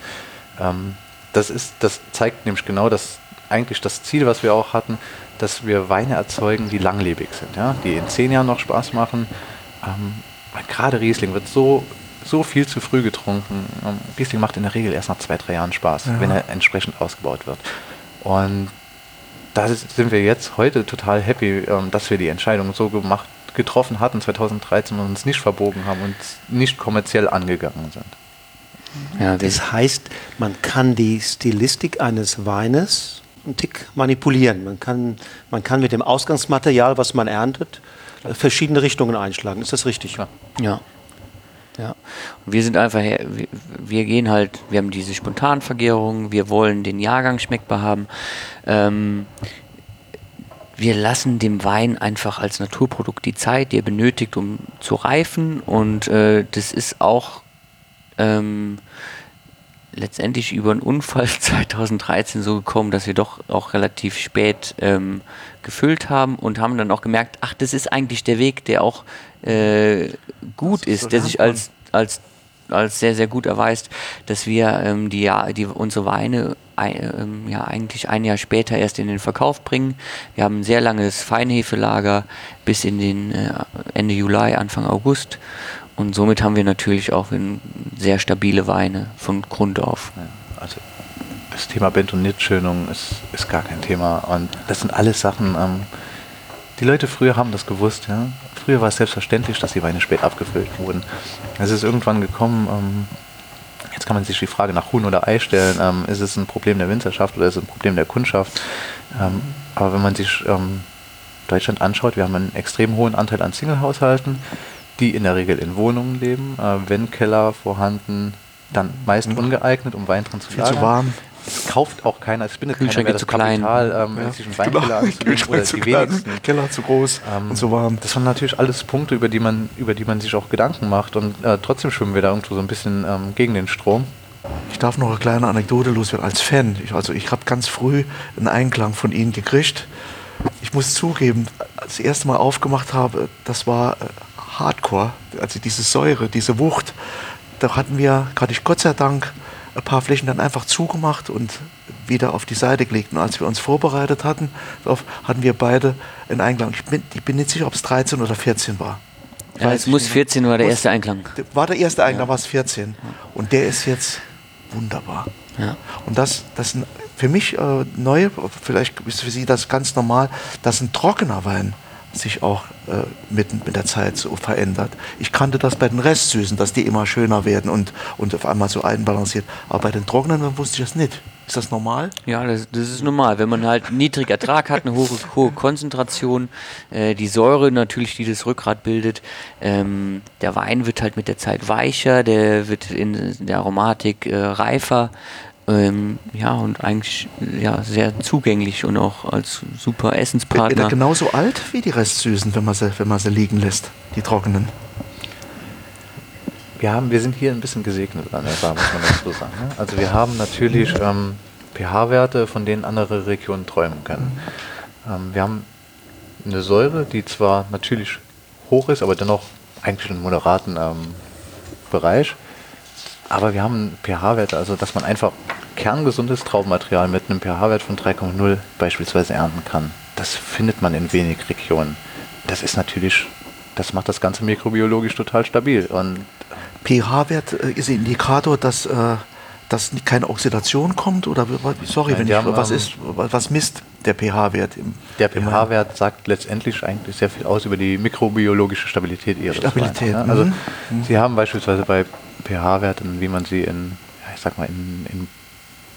Ähm, das, ist, das zeigt nämlich genau das, eigentlich das Ziel, was wir auch hatten, dass wir Weine erzeugen, die langlebig sind, ja? die in zehn Jahren noch Spaß machen. Ähm, gerade Riesling wird so so viel zu früh getrunken. Riesling macht in der Regel erst nach zwei, drei Jahren Spaß, ja. wenn er entsprechend ausgebaut wird. Und da sind wir jetzt heute total happy, ähm, dass wir die Entscheidung so gemacht, getroffen hatten 2013 und uns nicht verbogen haben und nicht kommerziell angegangen sind. Ja, das heißt, man kann die Stilistik eines Weines einen Tick manipulieren. Man kann, man kann mit dem Ausgangsmaterial, was man erntet, verschiedene Richtungen einschlagen. Ist das richtig? Ja. ja. Ja. Wir sind einfach, wir, wir gehen halt, wir haben diese Spontanvergärung, wir wollen den Jahrgang schmeckbar haben. Ähm, wir lassen dem Wein einfach als Naturprodukt die Zeit, die er benötigt, um zu reifen. Und äh, das ist auch ähm, letztendlich über einen Unfall 2013 so gekommen, dass wir doch auch relativ spät ähm, gefüllt haben und haben dann auch gemerkt, ach, das ist eigentlich der Weg, der auch äh, gut ist, der sich als, als, als sehr, sehr gut erweist, dass wir ähm, die, die, unsere Weine ähm, ja, eigentlich ein Jahr später erst in den Verkauf bringen. Wir haben ein sehr langes Feinhefelager bis in den äh, Ende Juli, Anfang August und somit haben wir natürlich auch sehr stabile Weine von Grund auf. Also das Thema Bentonitschönung ist, ist gar kein Thema. Und das sind alles Sachen, ähm, die Leute früher haben das gewusst. Ja? Früher war es selbstverständlich, dass die Weine spät abgefüllt wurden. Es ist irgendwann gekommen, ähm, jetzt kann man sich die Frage nach Huhn oder Ei stellen, ähm, ist es ein Problem der Winzerschaft oder ist es ein Problem der Kundschaft? Ähm, aber wenn man sich ähm, Deutschland anschaut, wir haben einen extrem hohen Anteil an Singlehaushalten die in der Regel in Wohnungen leben, äh, wenn Keller vorhanden, dann meist mhm. ungeeignet, um Wein drin zu lagern. Viel zu warm. Es kauft auch keiner, es bindet keiner mehr das Kapital, ähm, ja. sich einen Weinkeller anzulegen oder die wenigsten. Keller zu groß ähm, und zu warm. Das sind natürlich alles Punkte, über die man, über die man sich auch Gedanken macht und äh, trotzdem schwimmen wir da irgendwo so ein bisschen ähm, gegen den Strom. Ich darf noch eine kleine Anekdote loswerden als Fan. Ich, also ich habe ganz früh einen Einklang von Ihnen gekriegt. Ich muss zugeben, als ich das erste Mal aufgemacht habe, das war äh, Hardcore, also diese Säure, diese Wucht, da hatten wir, gerade ich Gott sei Dank, ein paar Flächen dann einfach zugemacht und wieder auf die Seite gelegt. Und als wir uns vorbereitet hatten, hatten wir beide einen Einklang. Ich bin, ich bin nicht sicher, ob es 13 oder 14 war. Ja, es muss 14 war der Muss- erste Einklang. War der erste Einklang, war es 14. Und der ist jetzt wunderbar. Ja. Und das, das sind für mich äh, neu, vielleicht ist für Sie das ganz normal, dass ein trockener Wein sich auch äh, mit, mit der Zeit so verändert. Ich kannte das bei den Restsüßen, dass die immer schöner werden und, und auf einmal so einbalanciert. Aber bei den trockenen wusste ich das nicht. Ist das normal? Ja, das, das ist normal. Wenn man halt niedrigen Ertrag hat, eine hohe, hohe Konzentration, äh, die Säure natürlich, die das Rückgrat bildet, ähm, der Wein wird halt mit der Zeit weicher, der wird in der Aromatik äh, reifer. Ähm, ja, und eigentlich äh, ja, sehr zugänglich und auch als super er Essenspartner. genauso alt wie die Restsüßen, wenn man sie, wenn man sie liegen lässt, die trockenen? Wir, haben, wir sind hier ein bisschen gesegnet an der Bar, muss man dazu sagen. Ne? Also wir haben natürlich ähm, pH-Werte, von denen andere Regionen träumen können. Ähm, wir haben eine Säure, die zwar natürlich hoch ist, aber dennoch eigentlich in einem moderaten ähm, Bereich. Aber wir haben pH-Werte, also dass man einfach kerngesundes Traubenmaterial mit einem pH-Wert von 3,0 beispielsweise ernten kann. Das findet man in wenig Regionen. Das ist natürlich, das macht das Ganze mikrobiologisch total stabil. Und pH-Wert äh, ist ein Indikator, dass, äh, dass keine Oxidation kommt? Oder sorry, Nein, wenn ich, haben, was ähm, ist, was misst der pH-Wert? Der Wein? pH-Wert sagt letztendlich eigentlich sehr viel aus über die mikrobiologische Stabilität ihres Stabilität, Weins, ne? Also mhm. Sie haben beispielsweise bei pH-Werten, wie man sie in, ich sag mal, in, in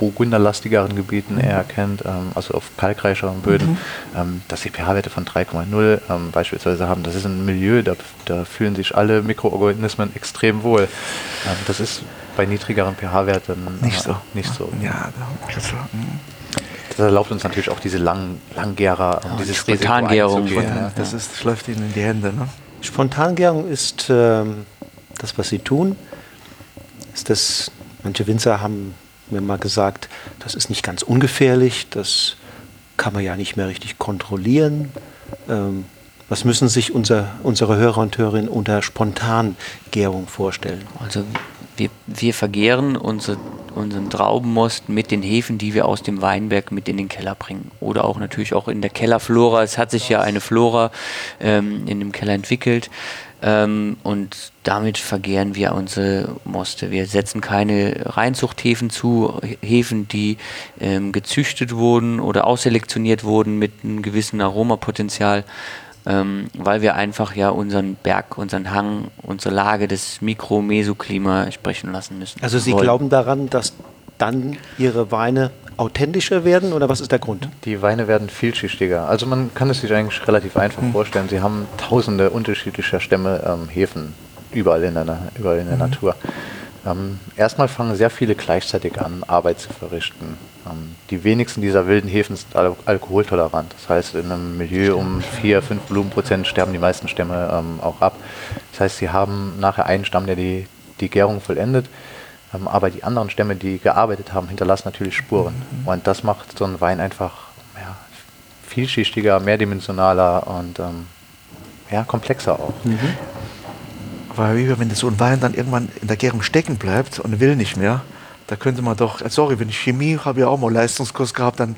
burgunderlastigeren Gebieten Mhm. eher kennt, ähm, also auf kalkreicheren Böden, ähm, dass sie pH-Werte von 3,0 ähm, beispielsweise haben. Das ist ein Milieu, da, da fühlen sich alle Mikroorganismen extrem wohl. Ähm, das ist bei niedrigeren pH-Werten Nicht äh, so. Nicht so. Ja, das war- mhm. Das erlaubt uns natürlich auch diese lang, Langgärer, um dieses Risiko Spontangärung ja. das, ist, das läuft Ihnen in die Hände. Ne? Spontangärung ist ähm, das, was sie tun. Ist das, manche Winzer haben mir mal gesagt, das ist nicht ganz ungefährlich, das kann man ja nicht mehr richtig kontrollieren. Ähm, was müssen sich unser, unsere Hörer und Hörerinnen unter Spontangärung vorstellen? Also wir, wir vergären unsere, unseren Traubenmost mit den Hefen, die wir aus dem Weinberg mit in den Keller bringen. Oder auch natürlich auch in der Kellerflora. Es hat sich ja eine Flora ähm, in dem Keller entwickelt. Ähm, und damit vergären wir unsere Moste. Wir setzen keine Reinzuchthäfen zu, Hefen, die ähm, gezüchtet wurden oder ausselektioniert wurden mit einem gewissen Aromapotenzial ähm, weil wir einfach ja unseren Berg, unseren Hang, unsere Lage, das Mikro-Mesoklima sprechen lassen müssen. Also Sie Wollen. glauben daran, dass dann Ihre Weine authentischer werden oder was ist der Grund? Die Weine werden vielschichtiger. Also man kann es sich eigentlich relativ einfach vorstellen. Sie haben tausende unterschiedlicher Stämme ähm, Hefen überall in der, überall in der Natur. Ähm, erstmal fangen sehr viele gleichzeitig an, Arbeit zu verrichten. Ähm, die wenigsten dieser wilden Hefen sind al alkoholtolerant. Das heißt, in einem Milieu um 4, 5 Volumenprozent sterben die meisten Stämme ähm, auch ab. Das heißt, sie haben nachher einen Stamm, der die, die Gärung vollendet. Ähm, aber die anderen Stämme, die gearbeitet haben, hinterlassen natürlich Spuren. Und das macht so einen Wein einfach ja, vielschichtiger, mehrdimensionaler und ähm, ja, komplexer auch. Aber wie wenn so ein Wein dann irgendwann in der Gärung stecken bleibt und will nicht mehr, da könnte man doch, äh, sorry, wenn ich Chemie habe ja auch mal Leistungskurs gehabt, dann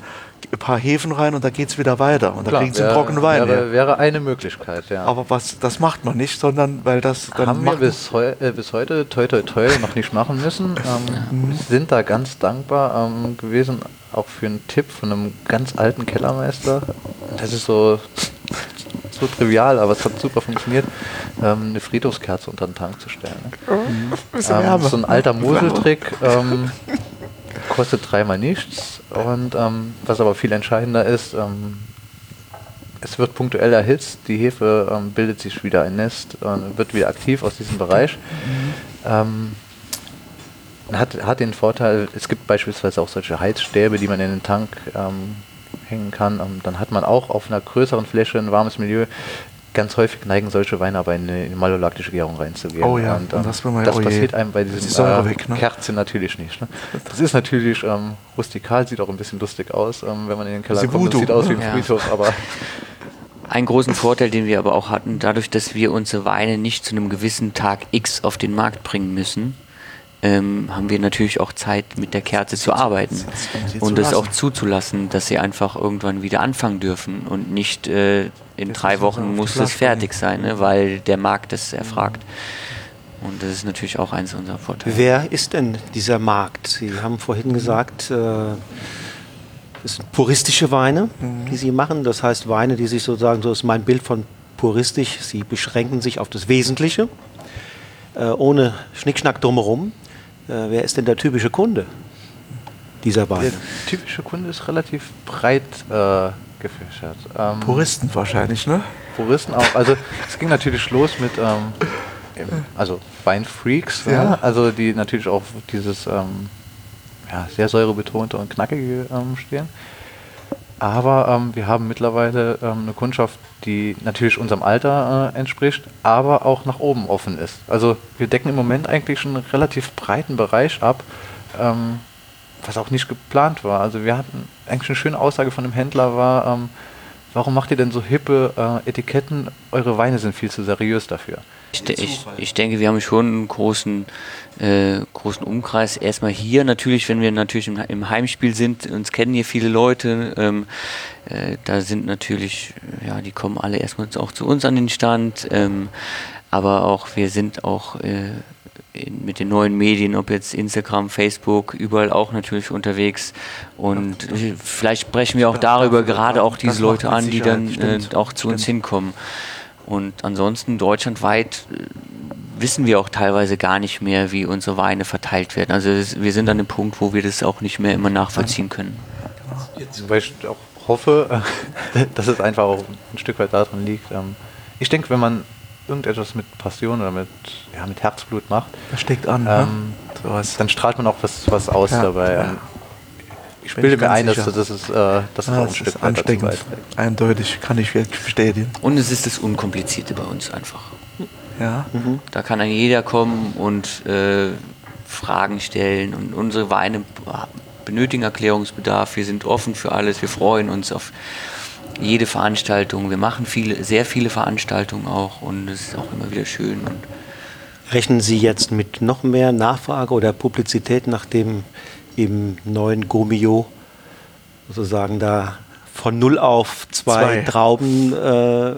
ein paar Hefen rein und da geht es wieder weiter. Und da kriegen sie einen trockenen Wein. wäre, wäre eine Möglichkeit, ja. Aber was, das macht man nicht, sondern weil das dann haben wir bis, heu äh, bis heute toi toi toi noch nicht machen müssen. Ähm, sind da ganz dankbar ähm, gewesen, auch für einen Tipp von einem ganz alten Kellermeister. Das ist so, so trivial, aber es hat super funktioniert, ähm, eine Friedhofskerze unter den Tank zu stellen. Ne? bisschen Ähm, so ein alter Moseltrick. Ähm, kostet dreimal nichts. Und ähm, was aber viel entscheidender ist, ähm, es wird punktuell erhitzt, die Hefe ähm, bildet sich wieder ein Nest und wird wieder aktiv aus diesem Bereich. Ähm, hat, hat den Vorteil, es gibt beispielsweise auch solche Heizstäbe, die man in den Tank ähm, hängen kann. Ähm, dann hat man auch auf einer größeren Fläche ein warmes Milieu. Ganz häufig neigen solche Weine aber in eine, in eine malolaktische Gärung reinzugehen. Oh ja, und, und ähm, das will man das oh je. passiert einem bei Ist die äh, weg, ne? Kerze natürlich nicht. Ne? Das ist natürlich ähm, rustikal, sieht auch ein bisschen lustig aus, ähm, wenn man in den Keller Sie kommt. Das sieht aus wie ein? Ja. Friedhof, aber Einen großen Vorteil, den wir aber auch hatten, dadurch, dass wir unsere Weine nicht zu einem gewissen Tag X auf den Markt bringen müssen, ähm, haben wir natürlich auch Zeit, mit der Kerze zu arbeiten und es auch zuzulassen, dass sie einfach irgendwann wieder anfangen dürfen und nicht äh, in Das drei Wochen muss das Flasche fertig sein, ne? weil der Markt das erfragt. Und das ist natürlich auch eins unserer Vorteile. Wer ist denn dieser Markt? Sie haben vorhin gesagt, äh, es sind puristische Weine, die Sie machen. Das heißt Weine, die sich sozusagen, so ist mein Bild von puristisch, sie beschränken sich auf das Wesentliche, äh, ohne Schnickschnack drumherum. Äh, wer ist denn der typische Kunde dieser Weine? Der typische Kunde ist relativ breit gefächert. Ähm, Puristen wahrscheinlich, ne? Puristen auch. Also es ging natürlich los mit ähm, also Weinfreaks, Ja. ja. also die natürlich auch dieses ähm, ja, sehr säurebetonte und knackige ähm, stehen. Aber ähm, wir haben mittlerweile ähm, eine Kundschaft, die natürlich unserem Alter äh, entspricht, aber auch nach oben offen ist. Also wir decken im Moment eigentlich schon einen relativ breiten Bereich ab, was auch nicht geplant war. Also wir hatten eigentlich eine schöne Aussage von dem Händler war, ähm, warum macht ihr denn so hippe äh, Etiketten? Eure Weine sind viel zu seriös dafür. Ich, ich, ich denke, wir haben schon einen großen, äh, großen Umkreis. Erstmal hier natürlich, wenn wir natürlich im, im Heimspiel sind, uns kennen hier viele Leute. Ähm, äh, da sind natürlich, ja, die kommen alle erstmal auch zu uns an den Stand. Ähm, aber auch wir sind auch äh, mit den neuen Medien, ob jetzt Instagram, Facebook, überall auch natürlich unterwegs. Und äh, vielleicht sprechen wir auch darüber gerade auch diese Leute an, die dann äh, auch zu uns stimmt. hinkommen. Und ansonsten deutschlandweit äh, wissen wir auch teilweise gar nicht mehr, wie unsere Weine verteilt werden. Also wir sind an dem Punkt, wo wir das auch nicht mehr immer nachvollziehen können. Weil ich auch hoffe, dass es einfach auch ein Stück weit daran liegt. Ähm, ich denke, wenn man irgendetwas mit Passion oder mit, ja, mit Herzblut macht, Das steckt an, ne? ähm, Sowas. dann strahlt man auch was, was aus Ja, dabei. ja. Ähm, Ich bilde mir ein, dass das, ist, äh, das Ja, auch ein das Stück ist ansteckend. Eindeutig, kann ich wirklich bestätigen. Und es ist das Unkomplizierte bei uns einfach. Ja. Da kann dann jeder kommen und äh, Fragen stellen. Und unsere Weine benötigen Erklärungsbedarf. Wir sind offen für alles. Wir freuen uns auf jede Veranstaltung. Wir machen viele, sehr viele Veranstaltungen auch und es ist auch immer wieder schön. Und Rechnen Sie jetzt mit noch mehr Nachfrage oder Publizität nach dem im neuen Gomio sozusagen da von null auf zwei, Zwei. Trauben äh,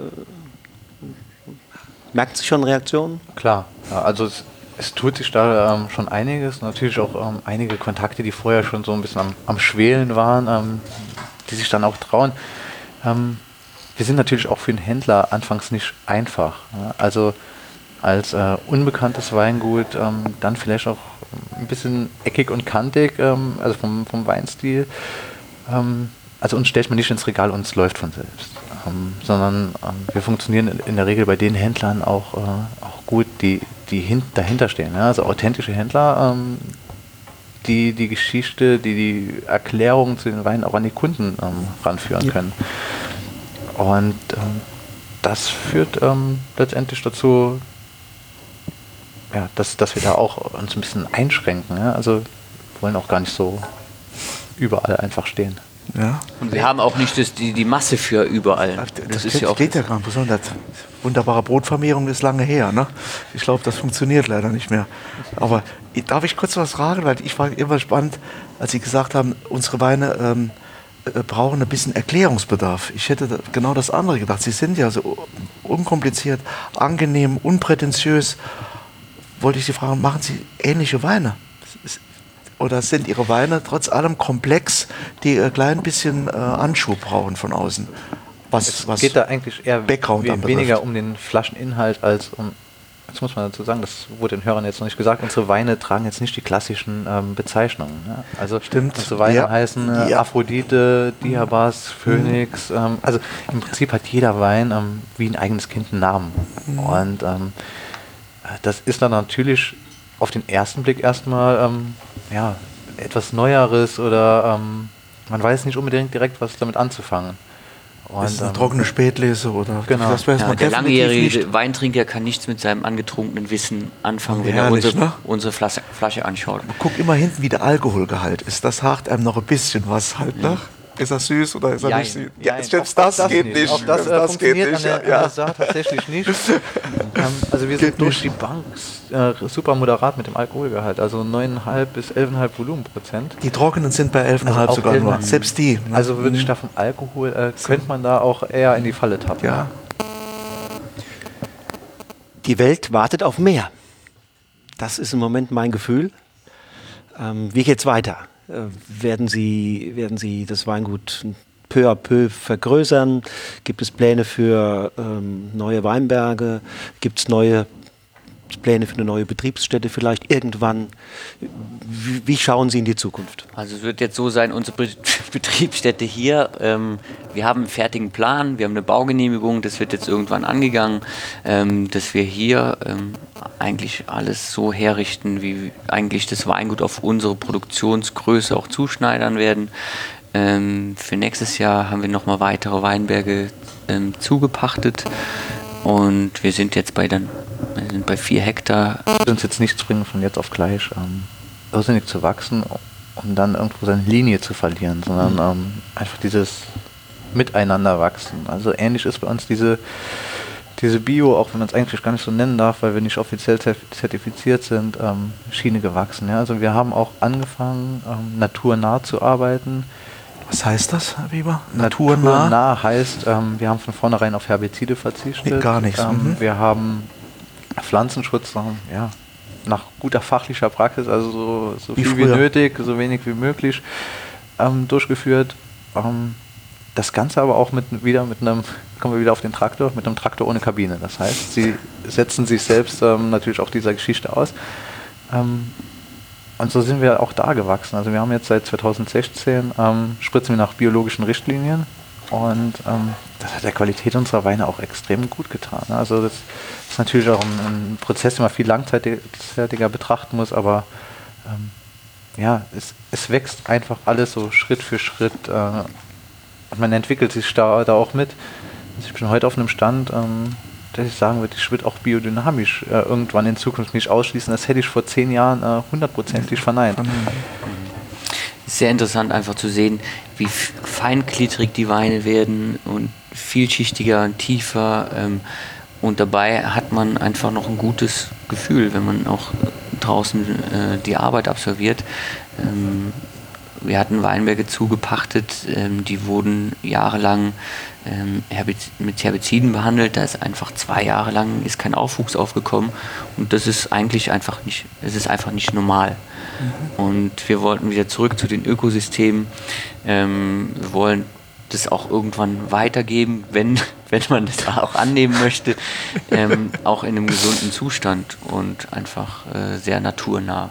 merkt sich schon Reaktionen? Klar, ja, also es, es tut sich da ähm, schon einiges. Natürlich auch ähm, einige Kontakte, die vorher schon so ein bisschen am, am Schwelen waren, ähm, die sich dann auch trauen. Ähm, wir sind natürlich auch für den Händler anfangs nicht einfach. Ja? Also als äh, unbekanntes Weingut ähm, dann vielleicht auch ein bisschen eckig und kantig, ähm, also vom, vom Weinstil. Ähm, also uns stellt man nicht ins Regal und es läuft von selbst. Ähm, sondern ähm, wir funktionieren in, der Regel bei den Händlern auch, äh, auch gut, die, die hin, dahinter stehen. Ja? Also authentische Händler, die die Geschichte, die die Erklärung zu den Weinen auch an die Kunden ähm, ranführen können. Und ähm, das führt ähm, letztendlich dazu, ja, dass, dass wir da auch uns ein bisschen einschränken. Ja? Also wollen auch gar nicht so überall einfach stehen. Ja. Und wir haben auch nicht das, die, die Masse für überall. Das, ist geht, ja auch. geht ja gar nicht besonders. Wunderbare Brotvermehrung ist lange her. Ne? Ich glaube, das funktioniert leider nicht mehr. Aber darf ich kurz was fragen? Weil ich war immer spannend, als Sie gesagt haben, unsere Weine ähm, äh, brauchen ein bisschen Erklärungsbedarf. Ich hätte da genau das andere gedacht. Sie sind ja so unkompliziert, angenehm, unprätentiös. Wollte ich Sie fragen, machen Sie ähnliche Weine? Oder sind Ihre Weine trotz allem komplex, die ein klein bisschen äh, Anschub brauchen von außen? Was, Es was geht da eigentlich eher we weniger um den Flascheninhalt als um, jetzt muss man dazu sagen, das wurde den Hörern jetzt noch nicht gesagt, unsere Weine tragen jetzt nicht die klassischen ähm, Bezeichnungen. Ja? Also Stimmt. unsere Weine Ja. heißen äh, Ja. Aphrodite, Diabas, Phönix. Ähm, also im Prinzip hat jeder Wein ähm, wie ein eigenes Kind einen Namen. Und ähm, äh, das ist dann natürlich auf den ersten Blick erstmal ähm, ja, etwas Neueres oder ähm, man weiß nicht unbedingt direkt, was damit anzufangen. Und, ist eine ähm, trockene Spätlese oder Genau. das weiß Ja, man der langjährige nicht. Weintrinker kann nichts mit seinem angetrunkenen Wissen anfangen, wenn er Herrlich, unsere, ne? unsere Flasche, Flasche anschaut. Guck immer hinten, wie der Alkoholgehalt ist. Das hakt einem noch ein bisschen was halt nach. Ist er süß oder ist er Jein, nicht süß? jein. selbst Auch das, geht nicht. nicht. Auch das, Selbst äh, funktioniert geht nicht. an der, ja. an der Saar tatsächlich nicht. ähm, also wir sind Geht durch nicht. die Bank äh, super moderat mit dem Alkoholgehalt. Also 9,5 bis 11,5 Volumenprozent. Die trockenen sind bei 11,5 Also sogar nur. 11,5. Selbst die. ne? Also würde ich da von Alkohol, äh, könnte man da auch eher in die Falle tappen. Ja. Die Welt wartet auf mehr. Das ist im Moment mein Gefühl. Ähm, wie geht's weiter? Äh, werden, Sie, werden Sie das Weingut peu à peu vergrößern? Gibt es Pläne für ähm, neue Weinberge? Gibt es neue Pläne für eine neue Betriebsstätte vielleicht irgendwann? Wie, wie schauen Sie in die Zukunft? Also es wird jetzt so sein, unsere Be Betriebsstätte hier, ähm, wir haben einen fertigen Plan, wir haben eine Baugenehmigung, das wird jetzt irgendwann angegangen, ähm, dass wir hier ähm, eigentlich alles so herrichten, wie eigentlich das Weingut auf unsere Produktionsgröße auch zuschneidern werden. Ähm, für nächstes Jahr haben wir nochmal weitere Weinberge ähm, zugepachtet und wir sind jetzt bei dann wir sind bei vier Hektar würde uns jetzt nichts bringen, von jetzt auf gleich ähm, irrsinnig zu wachsen, um dann irgendwo seine Linie zu verlieren, sondern ähm, einfach dieses Miteinander wachsen. Also ähnlich ist bei uns diese, diese Bio, auch wenn man es eigentlich gar nicht so nennen darf, weil wir nicht offiziell zertifiziert sind, ähm, Schiene gewachsen. Ja? Also wir haben auch angefangen, ähm, naturnah zu arbeiten. Was heißt das, Herr Weber? Naturnah? Naturnah heißt, ähm, wir haben von vornherein auf Herbizide verzichtet. Nee, gar nichts, Ähm, mhm. Wir haben Pflanzenschutz ja, nach guter fachlicher Praxis, also so, so Wie viel wie früher. nötig, so wenig wie möglich ähm, durchgeführt. Ähm, das Ganze aber auch mit wieder mit einem, kommen wir wieder auf den Traktor, mit einem Traktor ohne Kabine. Das heißt, sie setzen sich selbst ähm, natürlich auch dieser Geschichte aus. Ähm, und so sind wir auch da gewachsen. Also wir haben jetzt seit 2016 ähm, spritzen wir nach biologischen Richtlinien und ähm, das hat der Qualität unserer Weine auch extrem gut getan. ne? Also das ist natürlich auch ein, ein Prozess, den man viel langzeitiger betrachten muss, aber ähm, ja, es, es wächst einfach alles so Schritt für Schritt äh, und man entwickelt sich da, da auch mit. Also ich bin heute auf einem Stand, ähm, dass ich sagen würde, ich würde auch biodynamisch äh, irgendwann in Zukunft nicht ausschließen. Das hätte ich vor zehn Jahren äh, hundertprozentig verneint. Sehr interessant einfach zu sehen, wie feingliedrig die Weine werden und vielschichtiger und tiefer. Ähm, und dabei hat man einfach noch ein gutes Gefühl, wenn man auch draußen äh, die Arbeit absolviert. Ähm, wir hatten Weinberge zugepachtet, ähm, die wurden jahrelang ähm, Herbiz mit Herbiziden behandelt. Da ist einfach zwei Jahre lang ist kein Aufwuchs aufgekommen und das ist eigentlich einfach nicht, es ist einfach nicht normal. Und wir wollten wieder zurück zu den Ökosystemen. Ähm, wir wollen das auch irgendwann weitergeben, wenn, wenn man das auch annehmen möchte, ähm, auch in einem gesunden Zustand und einfach äh, sehr naturnah.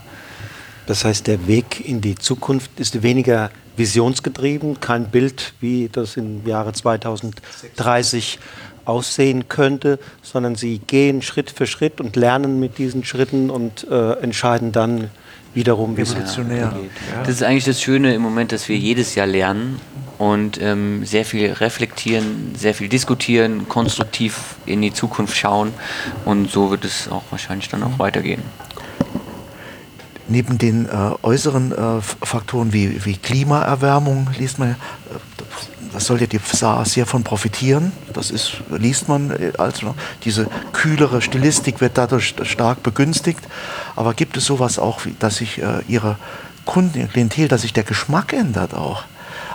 Das heißt, der Weg in die Zukunft ist weniger visionsgetrieben, kein Bild, wie das im Jahre 2030 aussehen könnte, sondern sie gehen Schritt für Schritt und lernen mit diesen Schritten und äh, entscheiden dann wiederum, wie es weitergeht. Das ist eigentlich das Schöne im Moment, dass wir jedes Jahr lernen und ähm, sehr viel reflektieren, sehr viel diskutieren, konstruktiv in die Zukunft schauen und so wird es auch wahrscheinlich dann auch weitergehen. Neben den äh, äußeren äh, Faktoren wie, wie Klimaerwärmung liest man, äh, das soll ja die Saar sehr von profitieren. Das ist, liest man also diese kühlere Stilistik wird dadurch stark begünstigt. Aber gibt es sowas auch, dass sich ihre Kunden, Klientel, dass sich der Geschmack ändert auch?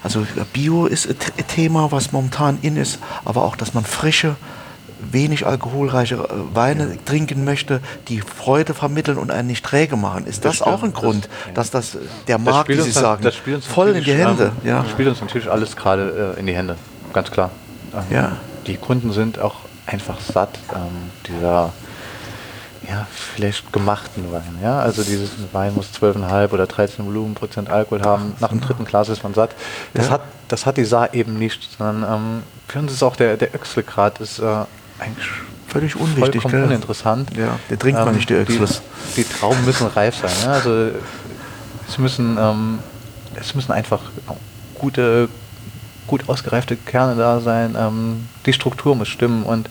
Also Bio ist ein Th- Thema, was momentan in ist, aber auch, dass man frische, wenig alkoholreiche äh, Weine trinken möchte, die Freude vermitteln und einen nicht träge machen. Ist das, Das auch ein Grund, das- dass das äh, der Markt, wie Sie sagen, voll in die Hände? Ähm, ja. Das spielt uns natürlich alles gerade äh, in die Hände, ganz klar. Ähm, Ja. Die Kunden sind auch einfach satt ähm, dieser ja, vielleicht gemachten Wein. Ja? Also dieses Wein muss 12,5 oder 13 Volumenprozent Alkohol haben. Nach dem dritten Glas ist man satt. Das, Ja. hat, das hat die Saar eben nicht, sondern ähm, für uns ist auch der, der Öchselgrad ist, äh, eigentlich Völlig unwichtig, vollkommen gell? uninteressant. Ja, den trinkt man nicht, der die, Öchsles. die Trauben müssen reif sein. Ja? Also es müssen, ähm, es müssen einfach gute, gut ausgereifte Kerne da sein. Ähm, die Struktur muss stimmen und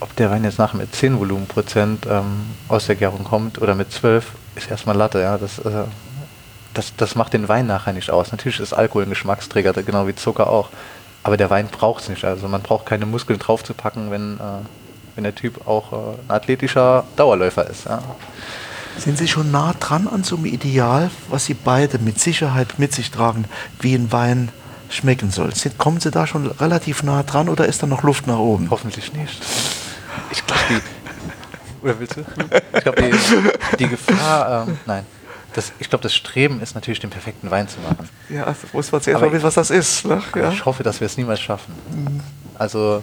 ob der Wein jetzt nachher mit 10 Volumenprozent ähm, aus der Gärung kommt oder mit 12, ist erstmal Latte. Ja? Das, äh, das, das macht den Wein nachher nicht aus. Natürlich ist Alkohol ein Geschmacksträger, genau wie Zucker auch. Aber der Wein braucht es nicht. Also man braucht keine Muskeln draufzupacken, wenn, äh, wenn der Typ auch äh, ein athletischer Dauerläufer ist. Ja. Sind Sie schon nah dran an so einem Ideal, was Sie beide mit Sicherheit mit sich tragen, wie ein Wein schmecken soll? Sind, kommen Sie da schon relativ nah dran oder ist da noch Luft nach oben? Hoffentlich nicht. Ich glaube, die. Oder willst du? Ich glaube, die, die Gefahr. Ähm, nein. Das, ich glaube, das Streben ist natürlich, den perfekten Wein zu machen. Ja, also muss man zuerst mal wissen, was das ist. Ne? Ja. Ich hoffe, dass wir es niemals schaffen. Also,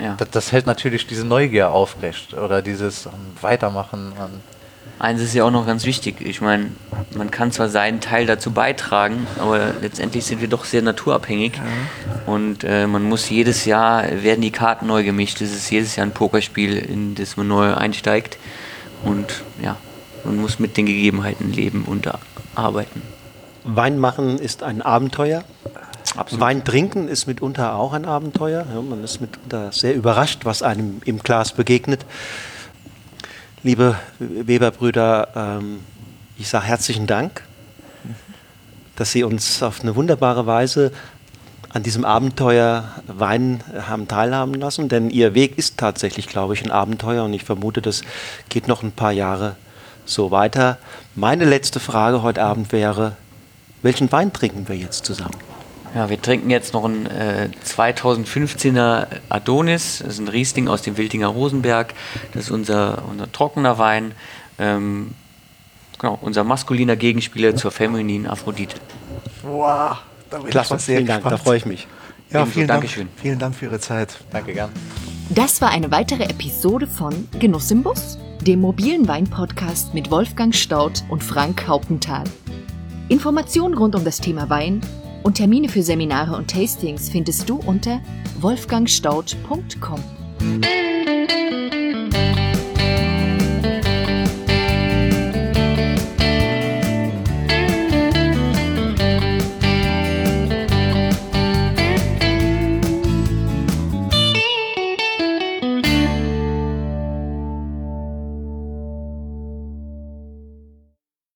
ja. das, das, hält natürlich diese Neugier aufrecht oder dieses um, Weitermachen. Um, Eins ist ja auch noch ganz wichtig. Ich meine, man kann zwar seinen Teil dazu beitragen, aber letztendlich sind wir doch sehr naturabhängig. Ja. Und äh, man muss jedes Jahr, werden die Karten neu gemischt. Es ist jedes Jahr ein Pokerspiel, in das man neu einsteigt. Und ja, man muss mit den Gegebenheiten leben und arbeiten. Wein machen ist ein Abenteuer. Absolut. Wein trinken ist mitunter auch ein Abenteuer. Ja, man ist mitunter sehr überrascht, was einem im Glas begegnet. Liebe Weberbrüder, ähm, ich sage herzlichen Dank, dass Sie uns auf eine wunderbare Weise an diesem Abenteuer Wein haben teilhaben lassen, denn Ihr Weg ist tatsächlich, glaube ich, ein Abenteuer und ich vermute, das geht noch ein paar Jahre so weiter. Meine letzte Frage heute Abend wäre, welchen Wein trinken wir jetzt zusammen? Ja, wir trinken jetzt noch einen äh, 2015er Adonis. Das ist ein Riesling aus dem Wildinger Rosenberg. Das ist unser, unser trockener Wein. Ähm, genau, unser maskuliner Gegenspieler zur femininen Aphrodite. Wow, da bin Klasse, ich vielen Dank, da freue ich mich. Ja, vielen Dank, vielen Dank für Ihre Zeit. Danke gern. Das war eine weitere Episode von Genuss im Bus, dem mobilen Wein-Podcast mit Wolfgang Staudt und Frank Hauptenthal. Informationen rund um das Thema Wein und Termine für Seminare und Tastings findest du unter wolfgangstaudt.com.